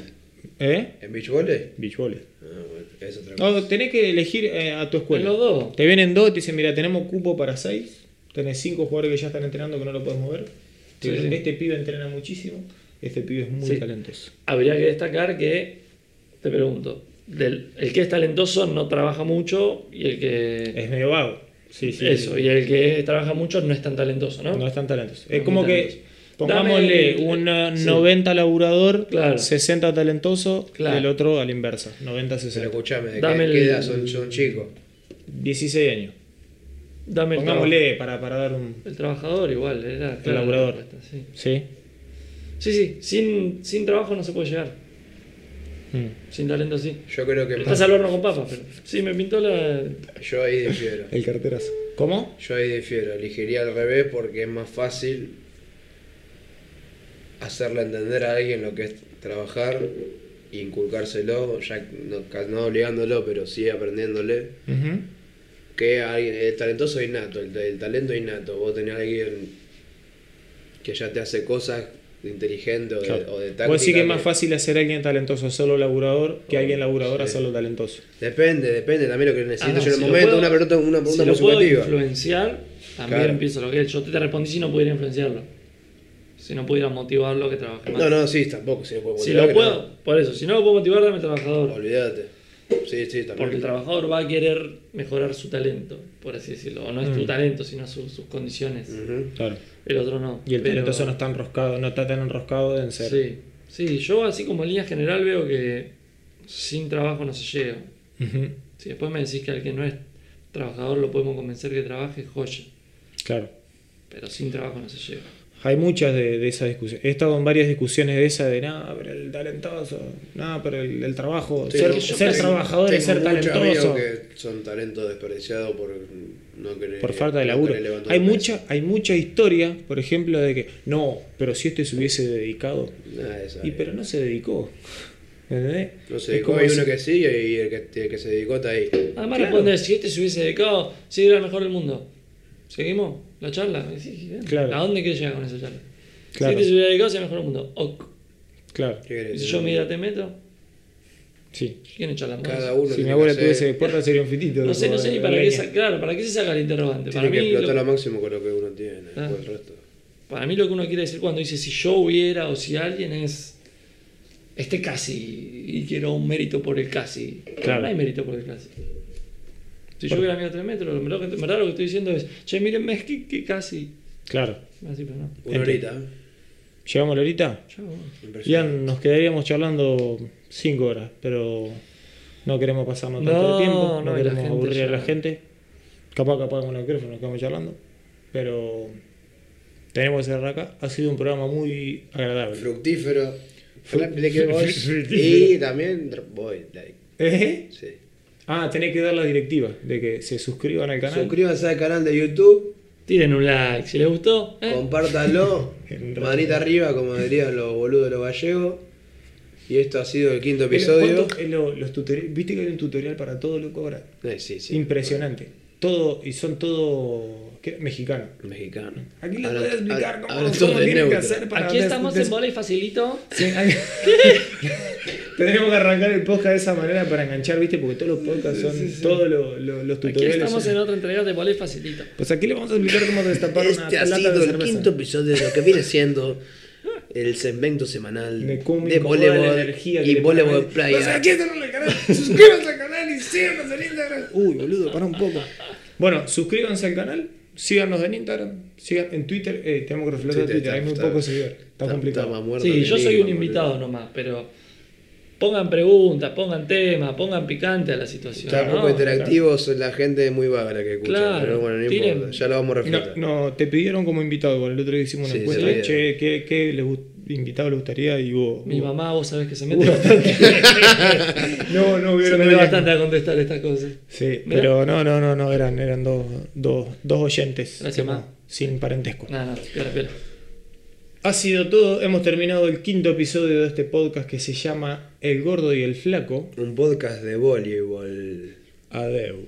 ¿Eh? ¿En beach volley? Beach volley. Ah, bueno, es otra cosa. No, tenés que elegir eh, a tu escuela. En los dos. Te vienen dos y te dicen, mira, tenemos cupo para seis. Tenés cinco jugadores que ya están entrenando que no lo puedes mover. Sí, sí. Este pibe entrena muchísimo. Este pibe es muy Sí. talentoso. Habría que destacar que, te pregunto, del, el que es talentoso no trabaja mucho y el que... Es medio vago. Sí, sí. Eso, y el que trabaja mucho no es tan talentoso, ¿no? No es tan talentoso. No Es como que, pongámosle, Dame- un sí. 90 laburador, Claro. 60 talentoso, Claro. el otro a la inversa, 90, Pero 60. escuchame, ¿de Dame qué, el- qué edad son, son chicos? 16 años. Dame el, Pongámosle para, para dar un... el trabajador igual, era clara la laburador. sí. Sí. sí, sí, sin, sin trabajo no se puede llegar. Mm. Sin talento sí. Yo creo que Estás más. al horno con papas, pero sí, me pintó la... Yo ahí difiero. El carterazo. ¿Cómo? Yo ahí difiero. Elegiría al revés porque es más fácil hacerle entender a alguien lo que es trabajar e inculcárselo, ya no, no obligándolo, pero sí aprendiéndole. Que alguien, el talentoso es innato, el, el talento es innato. Vos tenés a alguien que ya te hace cosas de inteligente o de, Claro. o de táctica. Decís que es más fácil hacer a alguien talentoso hacerlo laburador que a alguien laburador Sí. hacerlo talentoso. Depende, depende también lo que necesito Ah, no, yo en el si lo momento. puedo- una pregunta, una Si pregunta lo muy puedo subjetiva. influenciar, también Claro. empiezo lo que es. Yo te respondí si no pudiera influenciarlo. Si no pudiera motivarlo que trabaje más. No, no, sí, tampoco. Si, lo puedo Si motivar, lo que puedo, por eso, si no lo puedo motivar, dame trabajador. no. Olvídate. Sí, sí, también. Porque el trabajador va a querer mejorar su talento, por así decirlo. O no es tu Mm. talento, sino su- sus condiciones. Claro. El otro no. Y el Pero- talentoso no está enroscado, no está tan enroscado en ser. Sí, sí, yo así como en línea general veo que sin trabajo no se llega. Si después me decís que al que no es trabajador lo podemos convencer que trabaje, joya. Claro. Pero sin trabajo no se llega. Hay muchas de, de esas discusiones. He estado en varias discusiones de esa de nada, pero el talentoso, nada, pero el, el trabajo, Sí, ser, trabajador es ser talentoso. que son talentos desperdiciados por no querer. Por falta de no laburo. Hay peso. mucha, hay mucha historia, por ejemplo, de que no, pero si este se hubiese dedicado. Nada esa, Y pero no se dedicó. ¿Entendés? No se dedicó, como hay uno que sí y el que, el que se dedicó está ahí. Además Claro. responde, si este se hubiese dedicado, si era el mejor del mundo. ¿Seguimos la charla? Y sí. Claro. ¿A dónde quieres llegar con esa charla? Claro. Si se hubiera dedicado, sería el mejor del mundo. Ok. Claro. Y si yo me hidraté metro, sí. ¿quién echa la mano? Cada uno Si mi abuela tuviese deporte sería un fitito. No sé, no sé ni de para qué, claro, para qué se saca el interrogante. Para que mí, explotar lo, lo máximo con lo que uno tiene. Ah. el resto. para mí lo que uno quiere decir cuando dice si yo hubiera o si alguien es este casi y quiero un mérito por el casi. Claro. No hay mérito por el casi. Si yo hubiera medido 3 metros, en verdad, en verdad lo que estoy diciendo es, che, mírenme, es que, que casi. Claro. Así, pero no. Una horita. ¿Llegamos a la horita? Ya nos quedaríamos charlando 5 horas, pero no queremos pasarnos tanto No, de tiempo, no, no, y la queremos aburrir a la gente. Capaz que apagamos el micrófono, nos quedamos charlando, pero tenemos que cerrar acá. Ha sido un programa muy agradable. Fructífero. Fru- voy. fructífero. Y también voy. like. ¿Eh? Sí. Ah, tenés que dar la directiva de que se suscriban al canal. Suscríbanse al canal de YouTube. Tiren un like, si les gustó. ¿eh? Compártanlo. Manita arriba, como dirían los boludos de los gallegos. Y esto ha sido el quinto Pero, episodio. ¿Viste que hay un tutorial para todo, loco? Ahora. Eh, sí, sí. Impresionante. Todo, y son todo ¿qué? mexicano. Mexicano. Aquí les voy a explicar cómo, de tienen que hacer para Aquí estamos en bola y facilito. Sí, hay- Tenemos que arrancar el podcast de esa manera para enganchar, ¿viste? Porque todos los podcasts son todos lo- lo- los Aquí tutoriales. estamos son- en otra entrega de bola y facilito. Pues aquí le vamos a explicar cómo destapar una Este ha lata sido de el cerveza. quinto episodio de lo que viene siendo el segmento semanal De de voleibol y voleibol playa. O sea, aquí están en el canal. Suscríbanse al canal y síganos en Instagram. Uy, boludo, para un poco. Bueno, suscríbanse al canal, síganos en Instagram, sigan en Twitter. Eh, tenemos que reflejar Twitter Twitter, está- hay muy está- pocos seguidores. Está, más complicado. muerto Sí, yo soy un boludo. invitado nomás, pero pongan preguntas, pongan temas, pongan picante a la situación. Está ¿no? poco interactivos, la gente muy vaga la que escucha. Claro, pero bueno, no importa, ya lo vamos a reflejar. No, no, te pidieron como invitado, igual el otro día hicimos una Sí, encuesta. sí. Che, ¿qué, qué les gust- invitado le gustaría? Y hubo. Mi hubo- mamá, vos sabés que se mete bastante. No, no se hubieron mete bastante a contestar estas cosas. Sí, Mirá. pero no, no, no, no, eran, eran dos, dos, dos oyentes. Gracias, como ma. Sin parentesco. Nada, nada, piola, piola. Ha sido todo, hemos terminado el quinto episodio de este podcast que se llama El Gordo y el Flaco. Un podcast de voleibol. Adeu.